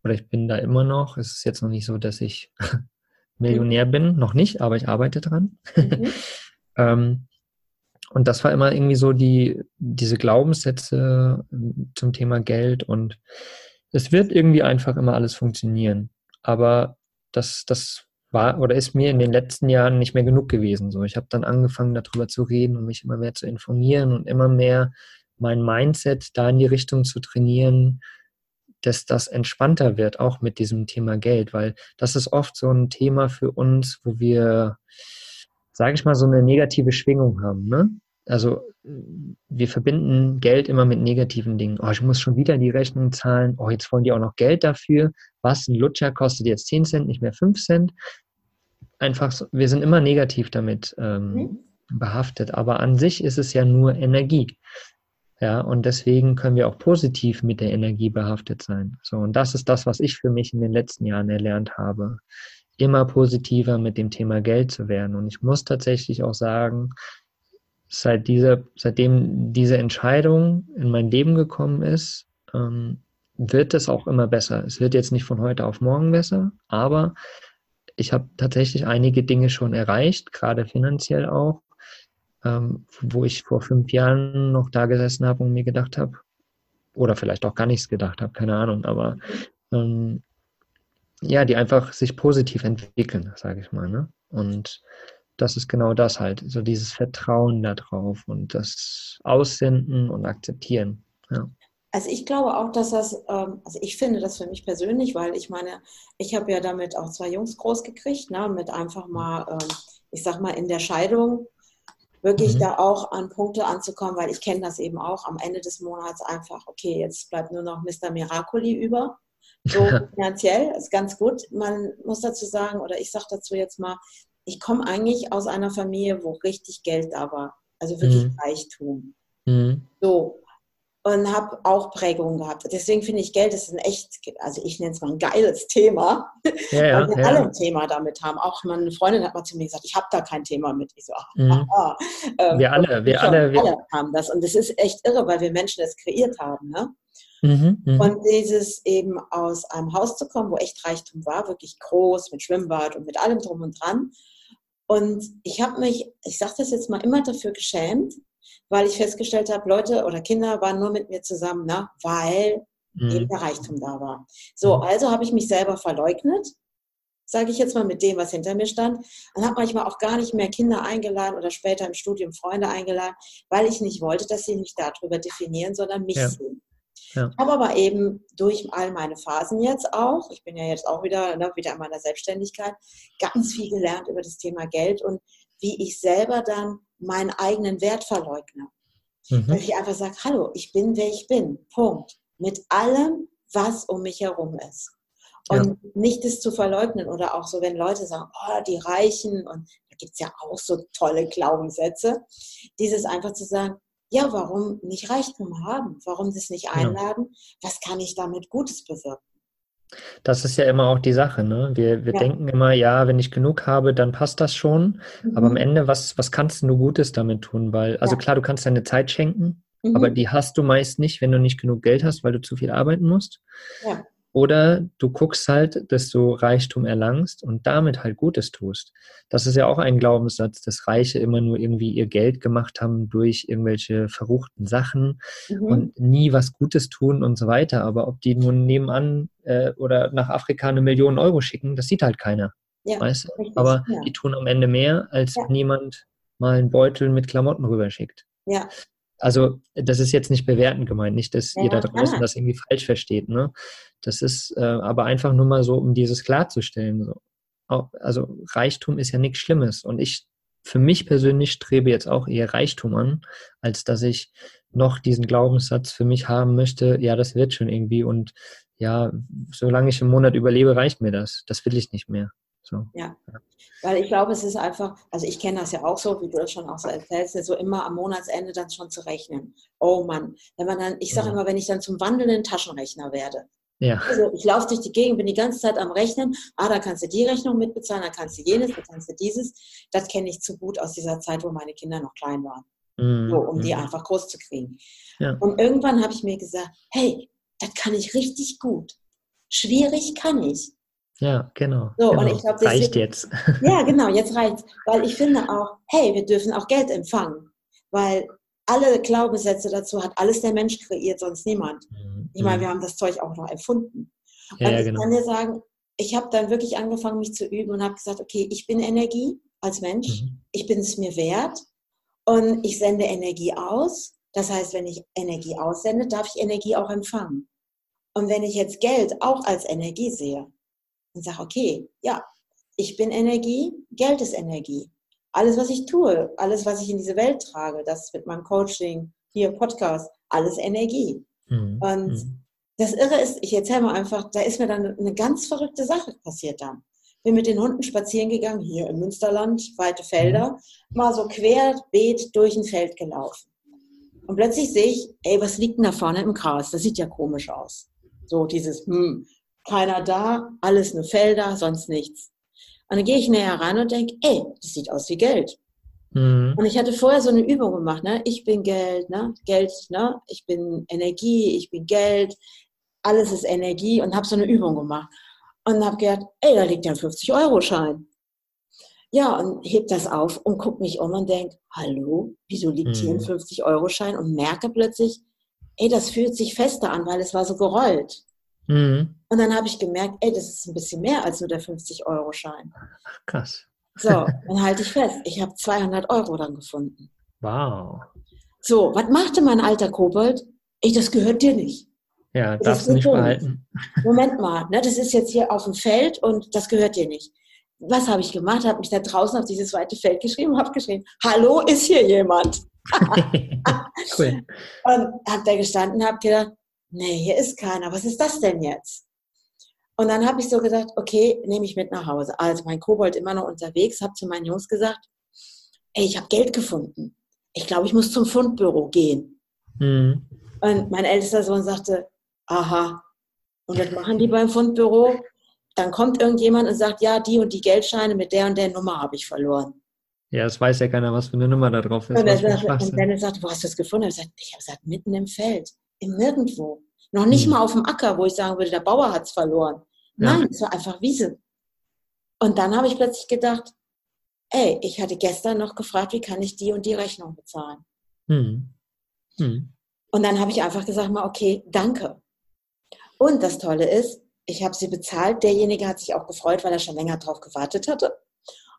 Oder ich bin da immer noch. Es ist jetzt noch nicht so, dass ich Millionär bin. Noch nicht, aber ich arbeite dran. Mhm. ähm, und das war immer irgendwie so die, diese Glaubenssätze ähm, zum Thema Geld und es wird irgendwie einfach immer alles funktionieren. Aber das, das war oder ist mir in den letzten Jahren nicht mehr genug gewesen. So, ich habe dann angefangen, darüber zu reden und mich immer mehr zu informieren und immer mehr mein Mindset da in die Richtung zu trainieren, dass das entspannter wird, auch mit diesem Thema Geld, weil das ist oft so ein Thema für uns, wo wir, sage ich mal, so eine negative Schwingung haben. Ne? Also wir verbinden Geld immer mit negativen Dingen. Oh, ich muss schon wieder die Rechnung zahlen. Oh, jetzt wollen die auch noch Geld dafür. Was? Ein Lutscher kostet jetzt 10 Cent, nicht mehr 5 Cent einfach, so, wir sind immer negativ damit ähm, mhm. behaftet, aber an sich ist es ja nur Energie. Ja, und deswegen können wir auch positiv mit der Energie behaftet sein. So, und das ist das, was ich für mich in den letzten Jahren erlernt habe. Immer positiver mit dem Thema Geld zu werden. Und ich muss tatsächlich auch sagen, seit dieser, seitdem diese Entscheidung in mein Leben gekommen ist, ähm, wird es auch immer besser. Es wird jetzt nicht von heute auf morgen besser, aber ich habe tatsächlich einige Dinge schon erreicht, gerade finanziell auch, ähm, wo ich vor fünf Jahren noch da gesessen habe und mir gedacht habe, oder vielleicht auch gar nichts gedacht habe, keine Ahnung, aber ähm, ja, die einfach sich positiv entwickeln, sage ich mal. Ne? Und das ist genau das halt, so dieses Vertrauen darauf und das Aussenden und Akzeptieren. Ja. Also ich glaube auch, dass das, ähm, also ich finde das für mich persönlich, weil ich meine, ich habe ja damit auch zwei Jungs groß gekriegt, ne, mit einfach mal, ähm, ich sag mal, in der Scheidung wirklich mhm. da auch an Punkte anzukommen, weil ich kenne das eben auch am Ende des Monats einfach, okay, jetzt bleibt nur noch Mr. Miracoli über. So finanziell ist ganz gut. Man muss dazu sagen, oder ich sage dazu jetzt mal, ich komme eigentlich aus einer Familie, wo richtig Geld da war. Also wirklich mhm. Reichtum. Mhm. So, und habe auch Prägungen gehabt. Deswegen finde ich, Geld ist ein echt, also ich nenne es mal ein geiles Thema, ja, ja, weil wir ja. alle ein Thema damit haben. Auch meine Freundin hat mal zu mir gesagt, ich habe da kein Thema mit. Ich so, mhm. aha. Ähm, wir alle, wir alle, wir alle haben das. Und das ist echt irre, weil wir Menschen das kreiert haben. Ne? Mhm, mh. Und dieses eben aus einem Haus zu kommen, wo echt Reichtum war, wirklich groß, mit Schwimmbad und mit allem drum und dran. Und ich habe mich, ich sage das jetzt mal, immer dafür geschämt, weil ich festgestellt habe, Leute oder Kinder waren nur mit mir zusammen, ne? weil mhm. eben der Reichtum da war. So, mhm. also habe ich mich selber verleugnet sage ich jetzt mal, mit dem, was hinter mir stand. Und habe manchmal auch gar nicht mehr Kinder eingeladen oder später im Studium Freunde eingeladen, weil ich nicht wollte, dass sie mich darüber definieren, sondern mich ja. sehen. Ja. Habe aber eben durch all meine Phasen jetzt auch, ich bin ja jetzt auch wieder, ne, wieder in meiner Selbstständigkeit, ganz viel gelernt über das Thema Geld und wie ich selber dann meinen eigenen Wert verleugne. Mhm. Dass ich einfach sage, hallo, ich bin, wer ich bin. Punkt. Mit allem, was um mich herum ist. Und ja. nicht es zu verleugnen oder auch so, wenn Leute sagen, oh, die Reichen und da gibt es ja auch so tolle Glaubenssätze, dieses einfach zu sagen, ja, warum nicht Reichtum haben? Warum das nicht einladen? Ja. Was kann ich damit Gutes bewirken? Das ist ja immer auch die Sache, ne? Wir, wir ja. denken immer, ja, wenn ich genug habe, dann passt das schon. Mhm. Aber am Ende, was, was kannst du Gutes damit tun? Weil, also ja. klar, du kannst deine Zeit schenken, mhm. aber die hast du meist nicht, wenn du nicht genug Geld hast, weil du zu viel arbeiten musst. Ja. Oder du guckst halt, dass du Reichtum erlangst und damit halt Gutes tust. Das ist ja auch ein Glaubenssatz, dass Reiche immer nur irgendwie ihr Geld gemacht haben durch irgendwelche verruchten Sachen mhm. und nie was Gutes tun und so weiter. Aber ob die nun nebenan äh, oder nach Afrika eine Million Euro schicken, das sieht halt keiner. Ja, weißt du? Richtig, Aber ja. die tun am Ende mehr, als ja. niemand mal einen Beutel mit Klamotten rüberschickt. Ja. Also das ist jetzt nicht bewertend gemeint, nicht, dass ja, ihr da draußen das irgendwie falsch versteht. Ne? Das ist äh, aber einfach nur mal so, um dieses klarzustellen. So. Also Reichtum ist ja nichts Schlimmes. Und ich für mich persönlich strebe jetzt auch eher Reichtum an, als dass ich noch diesen Glaubenssatz für mich haben möchte, ja, das wird schon irgendwie und ja, solange ich im Monat überlebe, reicht mir das. Das will ich nicht mehr. So. Ja. Weil ich glaube, es ist einfach, also ich kenne das ja auch so, wie du das schon auch so erzählst, so immer am Monatsende dann schon zu rechnen. Oh Mann, wenn man dann, ich sage ja. immer, wenn ich dann zum wandelnden Taschenrechner werde. Ja. Also ich laufe durch die Gegend, bin die ganze Zeit am Rechnen. Ah, da kannst du die Rechnung mitbezahlen, da kannst du jenes, da kannst du dieses. Das kenne ich zu gut aus dieser Zeit, wo meine Kinder noch klein waren. Mhm. So, um die mhm. einfach groß zu kriegen. Ja. Und irgendwann habe ich mir gesagt, hey, das kann ich richtig gut. Schwierig kann ich. Ja, genau. So, genau. Und ich glaub, reicht jetzt. Ja, genau, jetzt reicht Weil ich finde auch, hey, wir dürfen auch Geld empfangen. Weil alle Glaubenssätze dazu hat alles der Mensch kreiert, sonst niemand. Mhm. Ich meine, wir haben das Zeug auch noch erfunden. Ja, und ja, ich genau. kann dir sagen, ich habe dann wirklich angefangen, mich zu üben und habe gesagt, okay, ich bin Energie als Mensch, mhm. ich bin es mir wert und ich sende Energie aus. Das heißt, wenn ich Energie aussende, darf ich Energie auch empfangen. Und wenn ich jetzt Geld auch als Energie sehe, und sage, okay, ja, ich bin Energie, Geld ist Energie. Alles, was ich tue, alles, was ich in diese Welt trage, das mit meinem Coaching, hier Podcast, alles Energie. Mhm. Und mhm. das Irre ist, ich erzähle mal einfach, da ist mir dann eine ganz verrückte Sache passiert dann. Bin mit den Hunden spazieren gegangen, hier im Münsterland, weite Felder, mhm. mal so querbeet durch ein Feld gelaufen. Und plötzlich sehe ich, ey, was liegt denn da vorne im Gras? Das sieht ja komisch aus. So dieses, hm, keiner da, alles nur Felder, sonst nichts. Und dann gehe ich näher ran und denke, ey, das sieht aus wie Geld. Mhm. Und ich hatte vorher so eine Übung gemacht, ne? Ich bin Geld, ne? Geld, ne? Ich bin Energie, ich bin Geld, alles ist Energie und habe so eine Übung gemacht. Und habe gedacht, ey, da liegt ja ein 50-Euro-Schein. Ja, und heb das auf und guck mich um und denk, hallo, wieso liegt mhm. hier ein 50-Euro-Schein? Und merke plötzlich, ey, das fühlt sich fester an, weil es war so gerollt. Mhm. Und dann habe ich gemerkt, ey, das ist ein bisschen mehr als nur der 50-Euro-Schein. Krass. So, dann halte ich fest. Ich habe 200 Euro dann gefunden. Wow. So, was machte mein alter Kobold? Ey, das gehört dir nicht. Ja, das darfst du nicht behalten. Moment mal, ne, das ist jetzt hier auf dem Feld und das gehört dir nicht. Was habe ich gemacht? Habe mich da draußen auf dieses zweite Feld geschrieben und habe geschrieben, hallo, ist hier jemand? cool. Und habe da gestanden und habe gedacht, nee, hier ist keiner, was ist das denn jetzt? Und dann habe ich so gedacht, okay, nehme ich mit nach Hause. Also mein Kobold immer noch unterwegs, habe zu meinen Jungs gesagt, ey, ich habe Geld gefunden. Ich glaube, ich muss zum Fundbüro gehen. Mhm. Und mein ältester Sohn sagte, aha, und was machen die beim Fundbüro? Dann kommt irgendjemand und sagt, ja, die und die Geldscheine mit der und der Nummer habe ich verloren. Ja, es weiß ja keiner, was für eine Nummer da drauf ist. Und, er sagt, und dann sagt, wo hast du das gefunden? Ich habe gesagt, gesagt, mitten im Feld im Nirgendwo. Noch nicht mhm. mal auf dem Acker, wo ich sagen würde, der Bauer hat es verloren. Nein, ja. es war einfach Wiese. Und dann habe ich plötzlich gedacht, ey, ich hatte gestern noch gefragt, wie kann ich die und die Rechnung bezahlen? Mhm. Mhm. Und dann habe ich einfach gesagt, mal, okay, danke. Und das Tolle ist, ich habe sie bezahlt. Derjenige hat sich auch gefreut, weil er schon länger drauf gewartet hatte.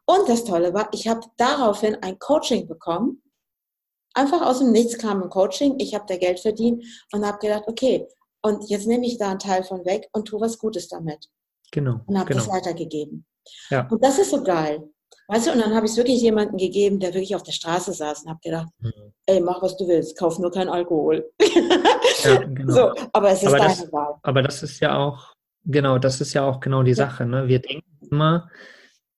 Und das Tolle war, ich habe daraufhin ein Coaching bekommen. Einfach aus dem Nichts kam ein Coaching. Ich habe da Geld verdient und habe gedacht, okay, und jetzt nehme ich da einen Teil von weg und tue was Gutes damit. Genau. Und habe genau. das weitergegeben. Ja. Und das ist so geil. Weißt du, und dann habe ich es wirklich jemandem gegeben, der wirklich auf der Straße saß und habe gedacht, mhm. ey, mach was du willst, kauf nur keinen Alkohol. Ja, genau. so, aber es ist aber deine das, Wahl. Aber das ist ja auch, genau, das ist ja auch genau die ja. Sache. Ne? Wir denken immer,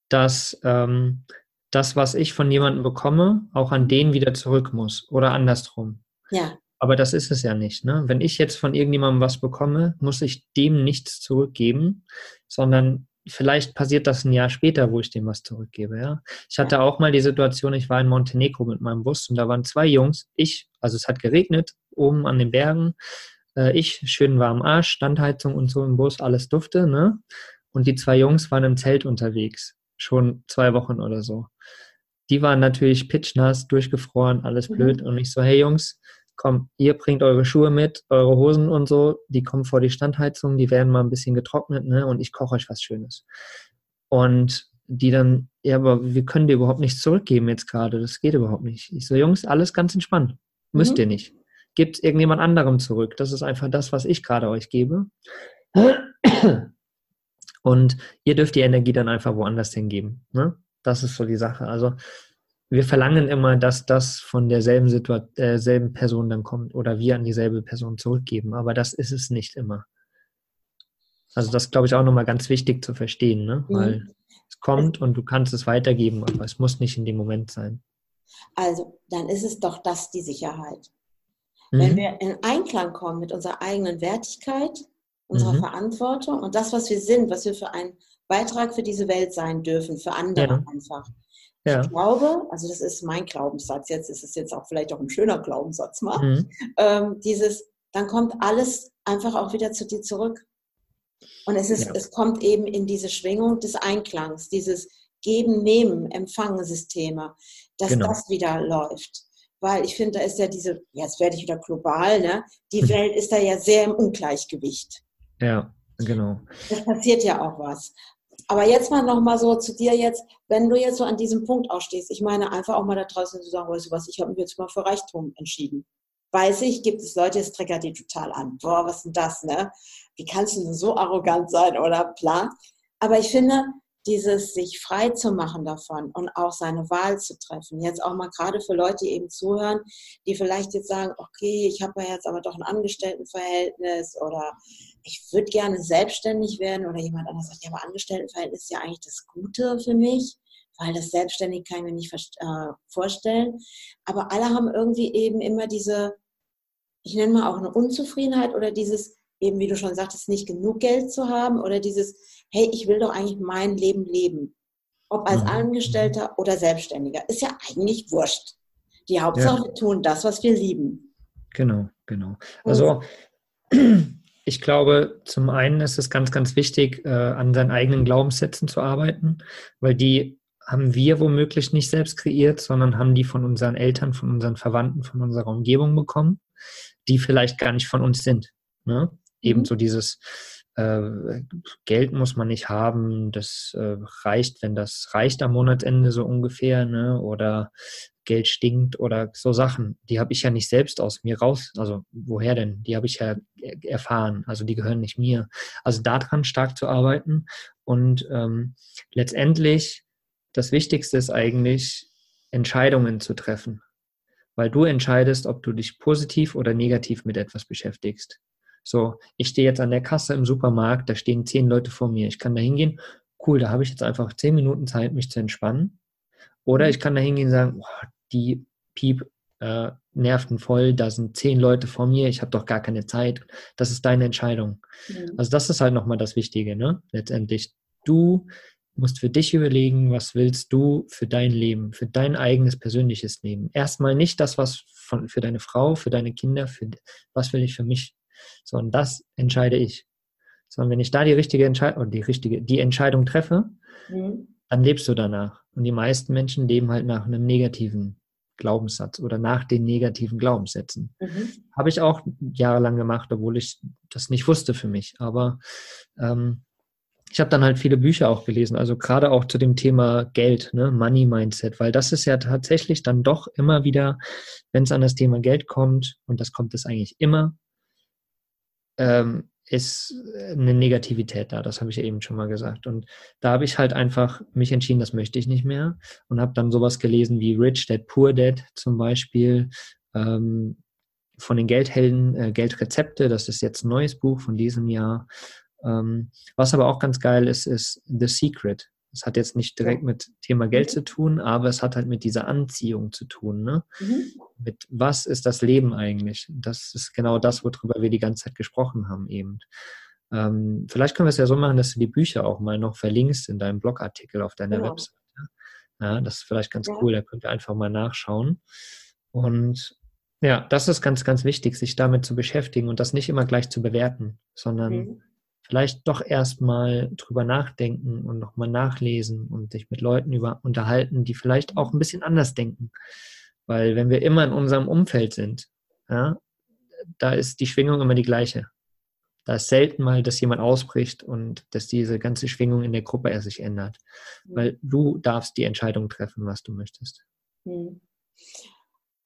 dass ähm, das, was ich von jemandem bekomme, auch an den wieder zurück muss oder andersrum. Ja. Aber das ist es ja nicht. Ne? Wenn ich jetzt von irgendjemandem was bekomme, muss ich dem nichts zurückgeben, sondern vielleicht passiert das ein Jahr später, wo ich dem was zurückgebe. Ja? Ich hatte auch mal die Situation, ich war in Montenegro mit meinem Bus und da waren zwei Jungs, ich, also es hat geregnet, oben an den Bergen, äh, ich schön warm Arsch, Standheizung und so im Bus, alles dufte, ne? Und die zwei Jungs waren im Zelt unterwegs, schon zwei Wochen oder so. Die waren natürlich pitchnass, durchgefroren, alles mhm. blöd. Mhm. Und ich so, hey Jungs, komm, ihr bringt eure Schuhe mit, eure Hosen und so, die kommen vor die Standheizung, die werden mal ein bisschen getrocknet, ne? Und ich koche euch was Schönes. Und die dann, ja, aber wir können dir überhaupt nichts zurückgeben jetzt gerade, das geht überhaupt nicht. Ich so, Jungs, alles ganz entspannt. Müsst mhm. ihr nicht. Gebt irgendjemand anderem zurück. Das ist einfach das, was ich gerade euch gebe. Und ihr dürft die Energie dann einfach woanders hingeben. Ne? Das ist so die Sache. Also wir verlangen immer, dass das von derselben Situation, äh, selben Person dann kommt oder wir an dieselbe Person zurückgeben. Aber das ist es nicht immer. Also das glaube ich auch nochmal ganz wichtig zu verstehen, ne? Mhm. weil es kommt und du kannst es weitergeben, aber es muss nicht in dem Moment sein. Also dann ist es doch das die Sicherheit. Mhm. Wenn wir in Einklang kommen mit unserer eigenen Wertigkeit, unserer mhm. Verantwortung und das, was wir sind, was wir für einen Beitrag für diese Welt sein dürfen, für andere ja. einfach, ja. Ich glaube, also das ist mein Glaubenssatz, jetzt ist es jetzt auch vielleicht auch ein schöner Glaubenssatz mal, mhm. ähm, dieses, dann kommt alles einfach auch wieder zu dir zurück. Und es, ist, ja. es kommt eben in diese Schwingung des Einklangs, dieses Geben, Nehmen, Empfangen Systeme, dass genau. das wieder läuft. Weil ich finde, da ist ja diese, jetzt werde ich wieder global, ne? die Welt ist da ja sehr im Ungleichgewicht. Ja, genau. Es passiert ja auch was. Aber jetzt mal noch mal so zu dir jetzt, wenn du jetzt so an diesem Punkt ausstehst, ich meine einfach auch mal da draußen zu sagen, weißt du was, ich habe mich jetzt mal für Reichtum entschieden. Weiß ich, gibt es Leute, es triggert die total an. Boah, was ist denn das, ne? Wie kannst du denn so arrogant sein oder bla? Aber ich finde, dieses sich frei zu machen davon und auch seine Wahl zu treffen. Jetzt auch mal gerade für Leute, die eben zuhören, die vielleicht jetzt sagen, okay, ich habe ja jetzt aber doch ein Angestelltenverhältnis oder ich würde gerne selbstständig werden oder jemand anders sagt, ja, aber Angestelltenverhältnis ist ja eigentlich das Gute für mich, weil das selbstständig kann ich mir nicht äh, vorstellen. Aber alle haben irgendwie eben immer diese, ich nenne mal auch eine Unzufriedenheit oder dieses, eben wie du schon sagtest, nicht genug Geld zu haben oder dieses, hey, ich will doch eigentlich mein Leben leben. Ob als mhm. Angestellter oder Selbstständiger. Ist ja eigentlich wurscht. Die Hauptsache, ja. wir tun das, was wir lieben. Genau, genau. Also ich glaube, zum einen ist es ganz, ganz wichtig, äh, an seinen eigenen Glaubenssätzen zu arbeiten, weil die haben wir womöglich nicht selbst kreiert, sondern haben die von unseren Eltern, von unseren Verwandten, von unserer Umgebung bekommen, die vielleicht gar nicht von uns sind. Ne? Ebenso mhm. dieses äh, Geld muss man nicht haben, das äh, reicht, wenn das reicht am Monatsende so ungefähr, ne? oder Geld stinkt oder so Sachen. Die habe ich ja nicht selbst aus mir raus, also woher denn? Die habe ich ja erfahren, also die gehören nicht mir. Also daran stark zu arbeiten und ähm, letztendlich das Wichtigste ist eigentlich, Entscheidungen zu treffen, weil du entscheidest, ob du dich positiv oder negativ mit etwas beschäftigst. So, ich stehe jetzt an der Kasse im Supermarkt, da stehen zehn Leute vor mir. Ich kann da hingehen, cool, da habe ich jetzt einfach zehn Minuten Zeit, mich zu entspannen. Oder mhm. ich kann da hingehen und sagen, oh, die Piep äh, nerven voll, da sind zehn Leute vor mir, ich habe doch gar keine Zeit. Das ist deine Entscheidung. Mhm. Also das ist halt nochmal das Wichtige, ne? Letztendlich. Du musst für dich überlegen, was willst du für dein Leben, für dein eigenes persönliches Leben. Erstmal nicht das, was von, für deine Frau, für deine Kinder, für was will ich für mich so, und das entscheide ich. Sondern wenn ich da die richtige Entscheidung, die richtige, die Entscheidung treffe, mhm. dann lebst du danach. Und die meisten Menschen leben halt nach einem negativen Glaubenssatz oder nach den negativen Glaubenssätzen. Mhm. Habe ich auch jahrelang gemacht, obwohl ich das nicht wusste für mich. Aber ähm, ich habe dann halt viele Bücher auch gelesen, also gerade auch zu dem Thema Geld, ne, Money Mindset, weil das ist ja tatsächlich dann doch immer wieder, wenn es an das Thema Geld kommt, und das kommt es eigentlich immer, ähm, ist eine Negativität da, das habe ich eben schon mal gesagt. Und da habe ich halt einfach mich entschieden, das möchte ich nicht mehr und habe dann sowas gelesen wie Rich Dad, Poor Dad zum Beispiel, ähm, von den Geldhelden, äh, Geldrezepte, das ist jetzt ein neues Buch von diesem Jahr. Ähm, was aber auch ganz geil ist, ist The Secret. Das hat jetzt nicht direkt mit Thema Geld mhm. zu tun, aber es hat halt mit dieser Anziehung zu tun. Ne? Mhm. Mit was ist das Leben eigentlich? Das ist genau das, worüber wir die ganze Zeit gesprochen haben eben. Ähm, vielleicht können wir es ja so machen, dass du die Bücher auch mal noch verlinkst in deinem Blogartikel auf deiner genau. Website. Ja, das ist vielleicht ganz ja. cool, da könnt ihr einfach mal nachschauen. Und ja, das ist ganz, ganz wichtig, sich damit zu beschäftigen und das nicht immer gleich zu bewerten, sondern mhm vielleicht doch erstmal drüber nachdenken und nochmal nachlesen und sich mit Leuten über unterhalten, die vielleicht auch ein bisschen anders denken. Weil wenn wir immer in unserem Umfeld sind, ja, da ist die Schwingung immer die gleiche. Da ist selten mal, dass jemand ausbricht und dass diese ganze Schwingung in der Gruppe sich ändert. Weil du darfst die Entscheidung treffen, was du möchtest. Hm.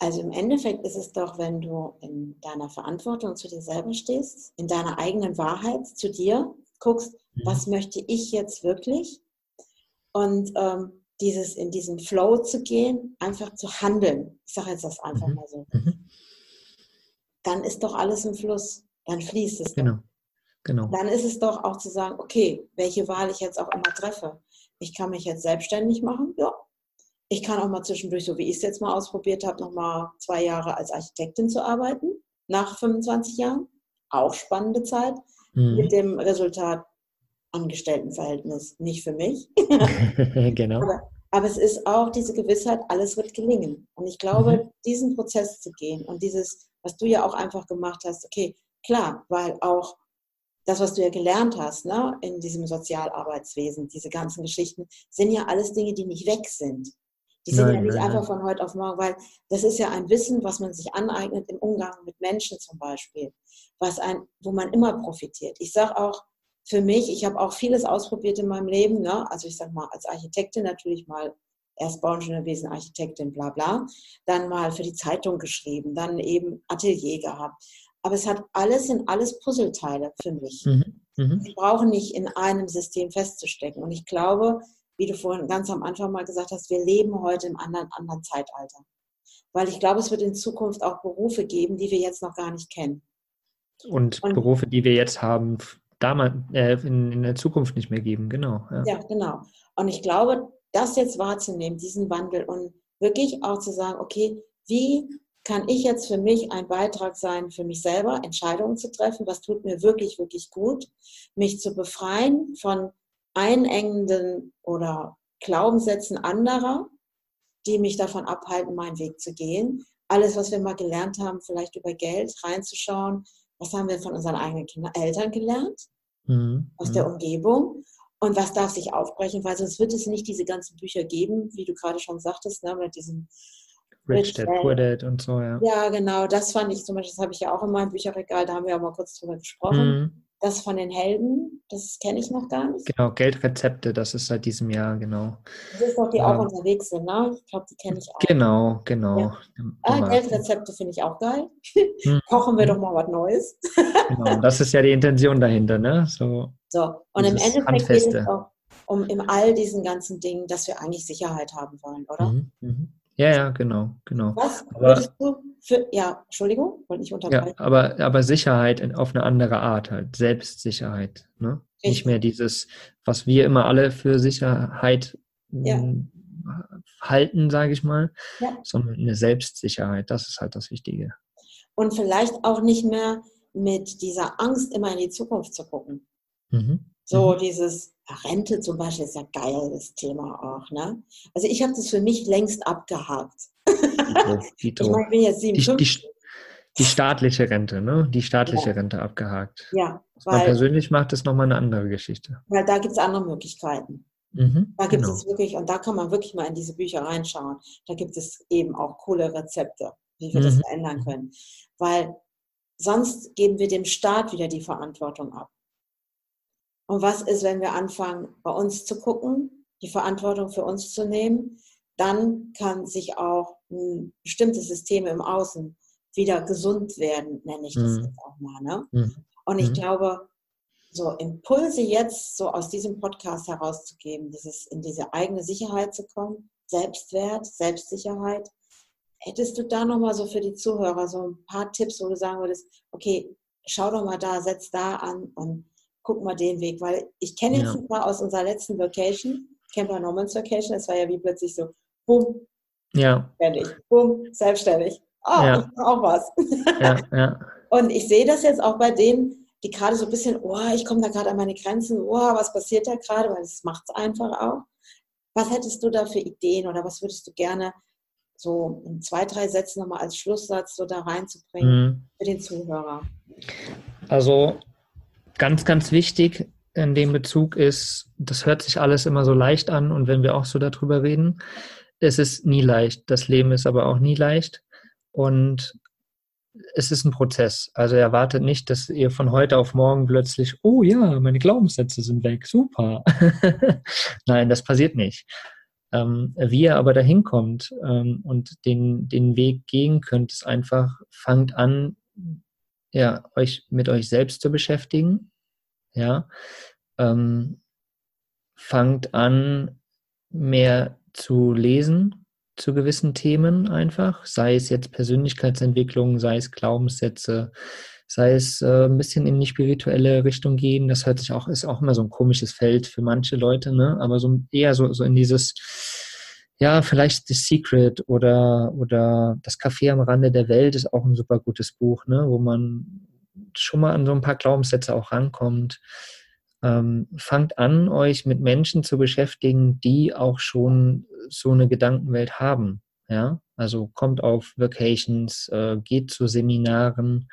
Also im Endeffekt ist es doch, wenn du in deiner Verantwortung zu dir selber stehst, in deiner eigenen Wahrheit zu dir guckst, mhm. was möchte ich jetzt wirklich? Und ähm, dieses in diesem Flow zu gehen, einfach zu handeln. Ich sage jetzt das einfach mhm. mal so. Mhm. Dann ist doch alles im Fluss. Dann fließt es. Genau. genau. Dann ist es doch auch zu sagen, okay, welche Wahl ich jetzt auch immer treffe. Ich kann mich jetzt selbstständig machen, ja, ich kann auch mal zwischendurch, so wie ich es jetzt mal ausprobiert habe, noch mal zwei Jahre als Architektin zu arbeiten, nach 25 Jahren. Auch spannende Zeit. Mhm. Mit dem Resultat Angestelltenverhältnis nicht für mich. genau. Aber, aber, es ist auch diese Gewissheit, alles wird gelingen. Und ich glaube, mhm. diesen Prozess zu gehen und dieses, was du ja auch einfach gemacht hast, okay, klar, weil auch das, was du ja gelernt hast, ne, in diesem Sozialarbeitswesen, diese ganzen Geschichten, sind ja alles Dinge, die nicht weg sind. Die sind nein, ja nicht nein, einfach nein. von heute auf morgen, weil das ist ja ein Wissen, was man sich aneignet im Umgang mit Menschen zum Beispiel, was ein, wo man immer profitiert. Ich sage auch für mich, ich habe auch vieles ausprobiert in meinem Leben. Ne? Also ich sage mal als Architektin natürlich mal erst Bauingenieurwesen, Architektin, bla bla, dann mal für die Zeitung geschrieben, dann eben Atelier gehabt. Aber es hat alles in alles Puzzleteile für mich. Mhm. Mhm. Ich brauche nicht in einem System festzustecken. Und ich glaube, wie du vorhin ganz am Anfang mal gesagt hast, wir leben heute im anderen, anderen Zeitalter. Weil ich glaube, es wird in Zukunft auch Berufe geben, die wir jetzt noch gar nicht kennen. Und, und Berufe, die wir jetzt haben, damals, äh, in, in, der Zukunft nicht mehr geben, genau. Ja. ja, genau. Und ich glaube, das jetzt wahrzunehmen, diesen Wandel und wirklich auch zu sagen, okay, wie kann ich jetzt für mich ein Beitrag sein, für mich selber Entscheidungen zu treffen, was tut mir wirklich, wirklich gut, mich zu befreien von einengenden oder Glaubenssätzen anderer, die mich davon abhalten, meinen Weg zu gehen. Alles, was wir mal gelernt haben, vielleicht über Geld reinzuschauen, was haben wir von unseren eigenen Kinder, Eltern gelernt, mhm. aus der mhm. Umgebung und was darf sich aufbrechen, weil sonst wird es nicht diese ganzen Bücher geben, wie du gerade schon sagtest, ne, mit diesem Rich Dad, Poor Dad und so, ja. Ja, genau, das fand ich zum Beispiel, das habe ich ja auch in meinem Bücherregal, da haben wir auch mal kurz drüber gesprochen. Mhm. Das von den Helden, das kenne ich noch gar nicht. Genau, Geldrezepte, das ist seit diesem Jahr, genau. Das ist doch die ähm, auch unterwegs sind, ne? Ich glaube, die kenne ich auch. Genau, genau. Ja. Ah, Geldrezepte finde ich auch geil. Hm. Kochen wir doch mal was Neues. genau, das ist ja die Intention dahinter, ne? So, so. und im Endeffekt Handfeste. geht es auch um in all diesen ganzen Dingen, dass wir eigentlich Sicherheit haben wollen, oder? Mhm, mh. Ja, ja, genau, genau. Was würdest du für, ja, Entschuldigung, wollte nicht unterbrechen. Ja, aber, aber Sicherheit auf eine andere Art halt, Selbstsicherheit. Ne? Nicht mehr dieses, was wir immer alle für Sicherheit ja. Hm, halten, sage ich mal, ja. sondern eine Selbstsicherheit. Das ist halt das Wichtige. Und vielleicht auch nicht mehr mit dieser Angst immer in die Zukunft zu gucken. Mhm. So mhm. dieses Rente zum Beispiel ist ja geil, das Thema auch. Ne? Also ich habe das für mich längst abgehakt. Dito, ich meine, ich bin jetzt 57. Die, die, die, staatliche Rente, ne? Die staatliche ja. Rente abgehakt. Ja. Was weil, man persönlich macht, ist nochmal eine andere Geschichte. Weil da gibt es andere Möglichkeiten. Mhm, da gibt genau. es wirklich, und da kann man wirklich mal in diese Bücher reinschauen. Da gibt es eben auch coole Rezepte, wie wir mhm. das verändern können. Weil sonst geben wir dem Staat wieder die Verantwortung ab. Und was ist, wenn wir anfangen, bei uns zu gucken, die Verantwortung für uns zu nehmen? Dann kann sich auch ein bestimmtes System im Außen wieder gesund werden, nenne ich das mhm. jetzt auch mal. Ne? Mhm. Und ich mhm. glaube, so Impulse jetzt so aus diesem Podcast herauszugeben, dieses in diese eigene Sicherheit zu kommen, Selbstwert, Selbstsicherheit. Hättest du da nochmal so für die Zuhörer so ein paar Tipps, wo du sagen würdest, okay, schau doch mal da, setz da an und guck mal den Weg, weil ich kenne jetzt ja. ein paar aus unserer letzten Vacation, Camper Normans Vacation, es war ja wie plötzlich so, bumm, ja. fertig, bumm, selbstständig. Oh, ja. ich auch was. Ja, ja. Und ich sehe das jetzt auch bei denen, die gerade so ein bisschen, oh, ich komme da gerade an meine Grenzen, oh, was passiert da gerade, weil es macht es einfach auch. Was hättest du da für Ideen oder was würdest du gerne so in zwei, drei Sätzen nochmal als Schlusssatz so da reinzubringen mhm. für den Zuhörer? Also ganz, ganz wichtig in dem Bezug ist, das hört sich alles immer so leicht an und wenn wir auch so darüber reden, es ist nie leicht. Das Leben ist aber auch nie leicht. Und es ist ein Prozess. Also erwartet nicht, dass ihr von heute auf morgen plötzlich, oh ja, meine Glaubenssätze sind weg, super. Nein, das passiert nicht. Ähm, wie ihr aber dahin kommt ähm, und den, den Weg gehen könnt, ist einfach, fangt an, ja, euch mit euch selbst zu beschäftigen. Ja. Ähm, fangt an, mehr zu lesen, zu gewissen Themen einfach, sei es jetzt Persönlichkeitsentwicklung, sei es Glaubenssätze, sei es äh, ein bisschen in die spirituelle Richtung gehen. Das hört sich auch, ist auch immer so ein komisches Feld für manche Leute, ne? Aber so eher so, so in dieses, ja, vielleicht The Secret oder, oder Das Café am Rande der Welt ist auch ein super gutes Buch, ne? Wo man schon mal an so ein paar Glaubenssätze auch rankommt. Ähm, fangt an, euch mit Menschen zu beschäftigen, die auch schon so eine Gedankenwelt haben. Ja, also kommt auf Vacations, äh, geht zu Seminaren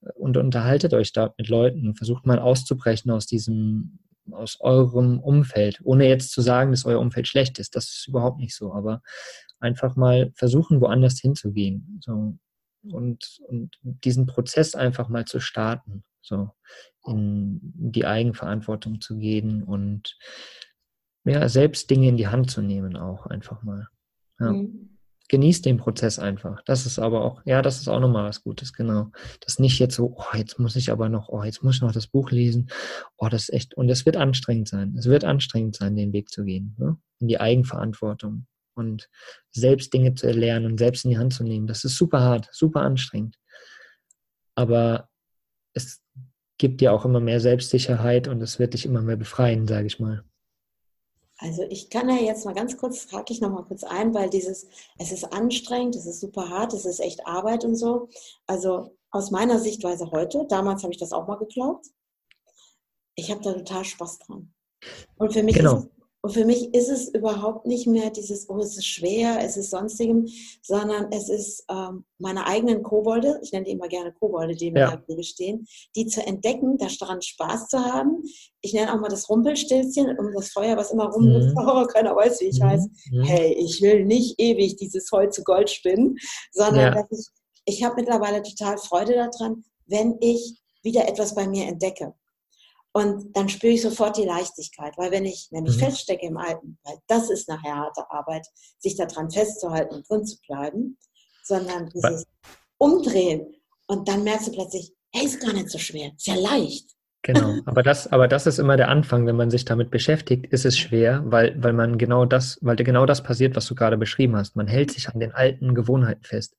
äh, und unterhaltet euch da mit Leuten. Versucht mal auszubrechen aus diesem, aus eurem Umfeld, ohne jetzt zu sagen, dass euer Umfeld schlecht ist. Das ist überhaupt nicht so, aber einfach mal versuchen, woanders hinzugehen. So, und, und diesen Prozess einfach mal zu starten. So in die Eigenverantwortung zu gehen und ja, selbst Dinge in die Hand zu nehmen, auch einfach mal. Ja. Mhm. Genießt den Prozess einfach. Das ist aber auch, ja, das ist auch nochmal was Gutes, genau. Das nicht jetzt so, oh, jetzt muss ich aber noch, oh, jetzt muss ich noch das Buch lesen. Oh, das ist echt, und es wird anstrengend sein. Es wird anstrengend sein, den Weg zu gehen, ne? in die Eigenverantwortung und selbst Dinge zu erlernen und selbst in die Hand zu nehmen. Das ist super hart, super anstrengend. Aber es gibt dir auch immer mehr Selbstsicherheit und es wird dich immer mehr befreien, sage ich mal. Also ich kann ja jetzt mal ganz kurz, frage ich noch mal kurz ein, weil dieses, es ist anstrengend, es ist super hart, es ist echt Arbeit und so. Also aus meiner Sichtweise heute, damals habe ich das auch mal geglaubt, ich habe da total Spaß dran. Und für mich genau. ist es und für mich ist es überhaupt nicht mehr dieses, oh, es ist schwer, es ist sonstigem, sondern es ist ähm, meine eigenen Kobolde, ich nenne die immer gerne Kobolde, die mir ja. mir stehen, die zu entdecken, daran Spaß zu haben. Ich nenne auch mal das Rumpelstilzchen um das Feuer, was immer rumläuft, mhm. oh, keiner weiß, wie ich mhm. heiße. Mhm. Hey, ich will nicht ewig dieses Holz zu Gold spinnen, sondern ja. ich, ich habe mittlerweile total Freude daran, wenn ich wieder etwas bei mir entdecke. Und dann spüre ich sofort die Leichtigkeit, weil wenn ich nämlich mhm. feststecke im Alten, weil das ist nachher harte Arbeit, sich daran festzuhalten und drin zu bleiben, sondern dieses Umdrehen und dann merkst du plötzlich, hey, ist gar nicht so schwer, ist ja leicht. Genau, aber das, aber das ist immer der Anfang, wenn man sich damit beschäftigt, ist es schwer, weil, weil man genau das, weil genau das passiert, was du gerade beschrieben hast. Man hält sich an den alten Gewohnheiten fest.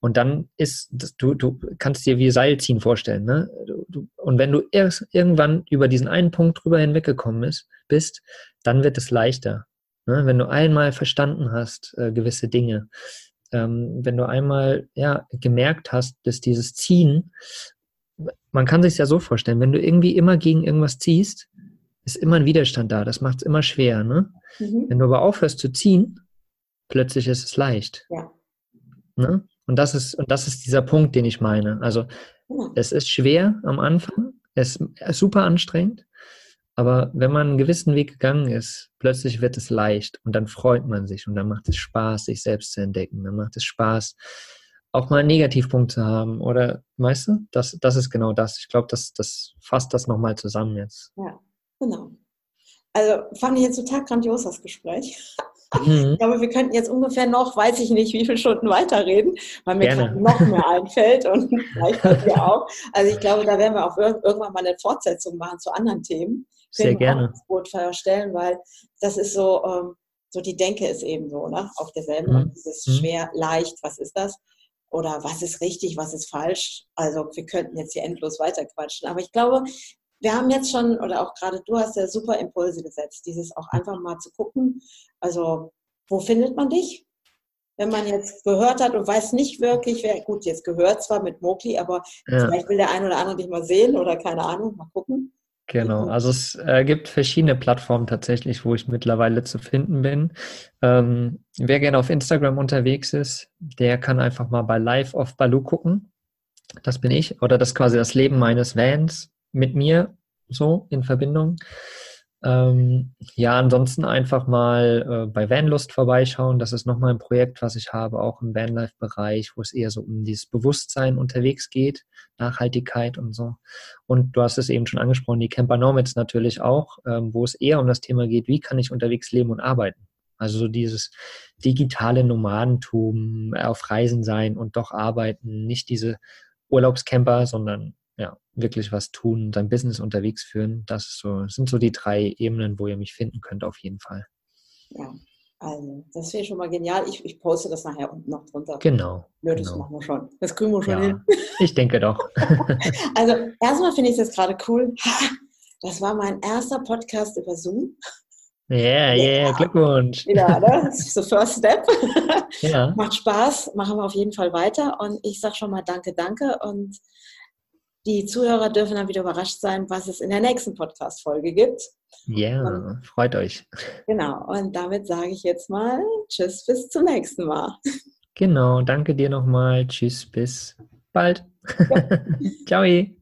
Und dann ist, du, du kannst dir wie Seilziehen vorstellen, ne? Du, du, und wenn du erst irgendwann über diesen einen Punkt drüber hinweggekommen ist, bist, dann wird es leichter. Ne? Wenn du einmal verstanden hast, äh, gewisse Dinge, ähm, wenn du einmal ja, gemerkt hast, dass dieses Ziehen, man kann sich ja so vorstellen, wenn du irgendwie immer gegen irgendwas ziehst, ist immer ein Widerstand da. Das macht es immer schwer. Ne? Mhm. Wenn du aber aufhörst zu ziehen, plötzlich ist es leicht. Ja. Ne? Und das ist, und das ist dieser Punkt, den ich meine. Also es ist schwer am Anfang, es ist super anstrengend, Aber wenn man einen gewissen Weg gegangen ist, plötzlich wird es leicht und dann freut man sich und dann macht es Spaß, sich selbst zu entdecken. Dann macht es Spaß, auch mal einen Negativpunkt zu haben. Oder, weißt du, das, das ist genau das. Ich glaube, das, das fasst das nochmal zusammen jetzt. Ja, genau. Also fand ich jetzt total grandios, das Gespräch. Mhm. Ich glaube, wir könnten jetzt ungefähr noch, weiß ich nicht, wie viele Stunden weiterreden, weil mir noch mehr einfällt und vielleicht dir auch. Also ich glaube, da werden wir auch irgendwann mal eine Fortsetzung machen zu anderen Themen. Sehr gerne. Boot verstellen, weil das ist so, ähm, so die Denke ist eben so, ne? Auf derselben. Mhm. Dieses mhm. schwer, leicht, was ist das? Oder was ist richtig, was ist falsch? Also wir könnten jetzt hier endlos weiterquatschen. Aber ich glaube, wir haben jetzt schon, oder auch gerade du hast ja super Impulse gesetzt, dieses auch einfach mal zu gucken, also wo findet man dich? Wenn man jetzt gehört hat und weiß nicht wirklich, wer, gut, jetzt gehört zwar mit Mokli, aber ja. vielleicht will der ein oder andere dich mal sehen oder keine Ahnung, mal gucken. Genau, also es äh, gibt verschiedene Plattformen tatsächlich, wo ich mittlerweile zu finden bin. Ähm, wer gerne auf Instagram unterwegs ist, der kann einfach mal bei Live of Baloo gucken. Das bin ich. Oder das ist quasi das Leben meines Vans mit mir so in Verbindung. Ähm, ja, ansonsten einfach mal äh, bei Vanlust vorbeischauen. Das ist nochmal ein Projekt, was ich habe, auch im Vanlife-Bereich, wo es eher so um dieses Bewusstsein unterwegs geht, Nachhaltigkeit und so. Und du hast es eben schon angesprochen, die Camper Nomads natürlich auch, ähm, wo es eher um das Thema geht, wie kann ich unterwegs leben und arbeiten. Also so dieses digitale Nomadentum, auf Reisen sein und doch arbeiten, nicht diese Urlaubscamper, sondern ja, wirklich was tun, sein Business unterwegs führen. Das so, sind so die drei Ebenen, wo ihr mich finden könnt, auf jeden Fall. Ja, also das wäre schon mal genial. Ich, ich poste das nachher unten noch drunter. Genau. Ja, das genau. machen wir schon. Das kriegen wir schon ja, hin. Ich denke doch. also erstmal finde ich es jetzt gerade cool. Das war mein erster Podcast über Zoom. Yeah, yeah, Glückwunsch. Ja, ne? das ist so First Step. Ja. Macht Spaß, machen wir auf jeden Fall weiter. Und ich sage schon mal Danke, danke. Und die Zuhörer dürfen dann wieder überrascht sein, was es in der nächsten Podcast-Folge gibt. Ja, und, freut euch. Genau, und damit sage ich jetzt mal Tschüss, bis zum nächsten Mal. Genau, danke dir nochmal. Tschüss, bis bald. Ja. Ciao.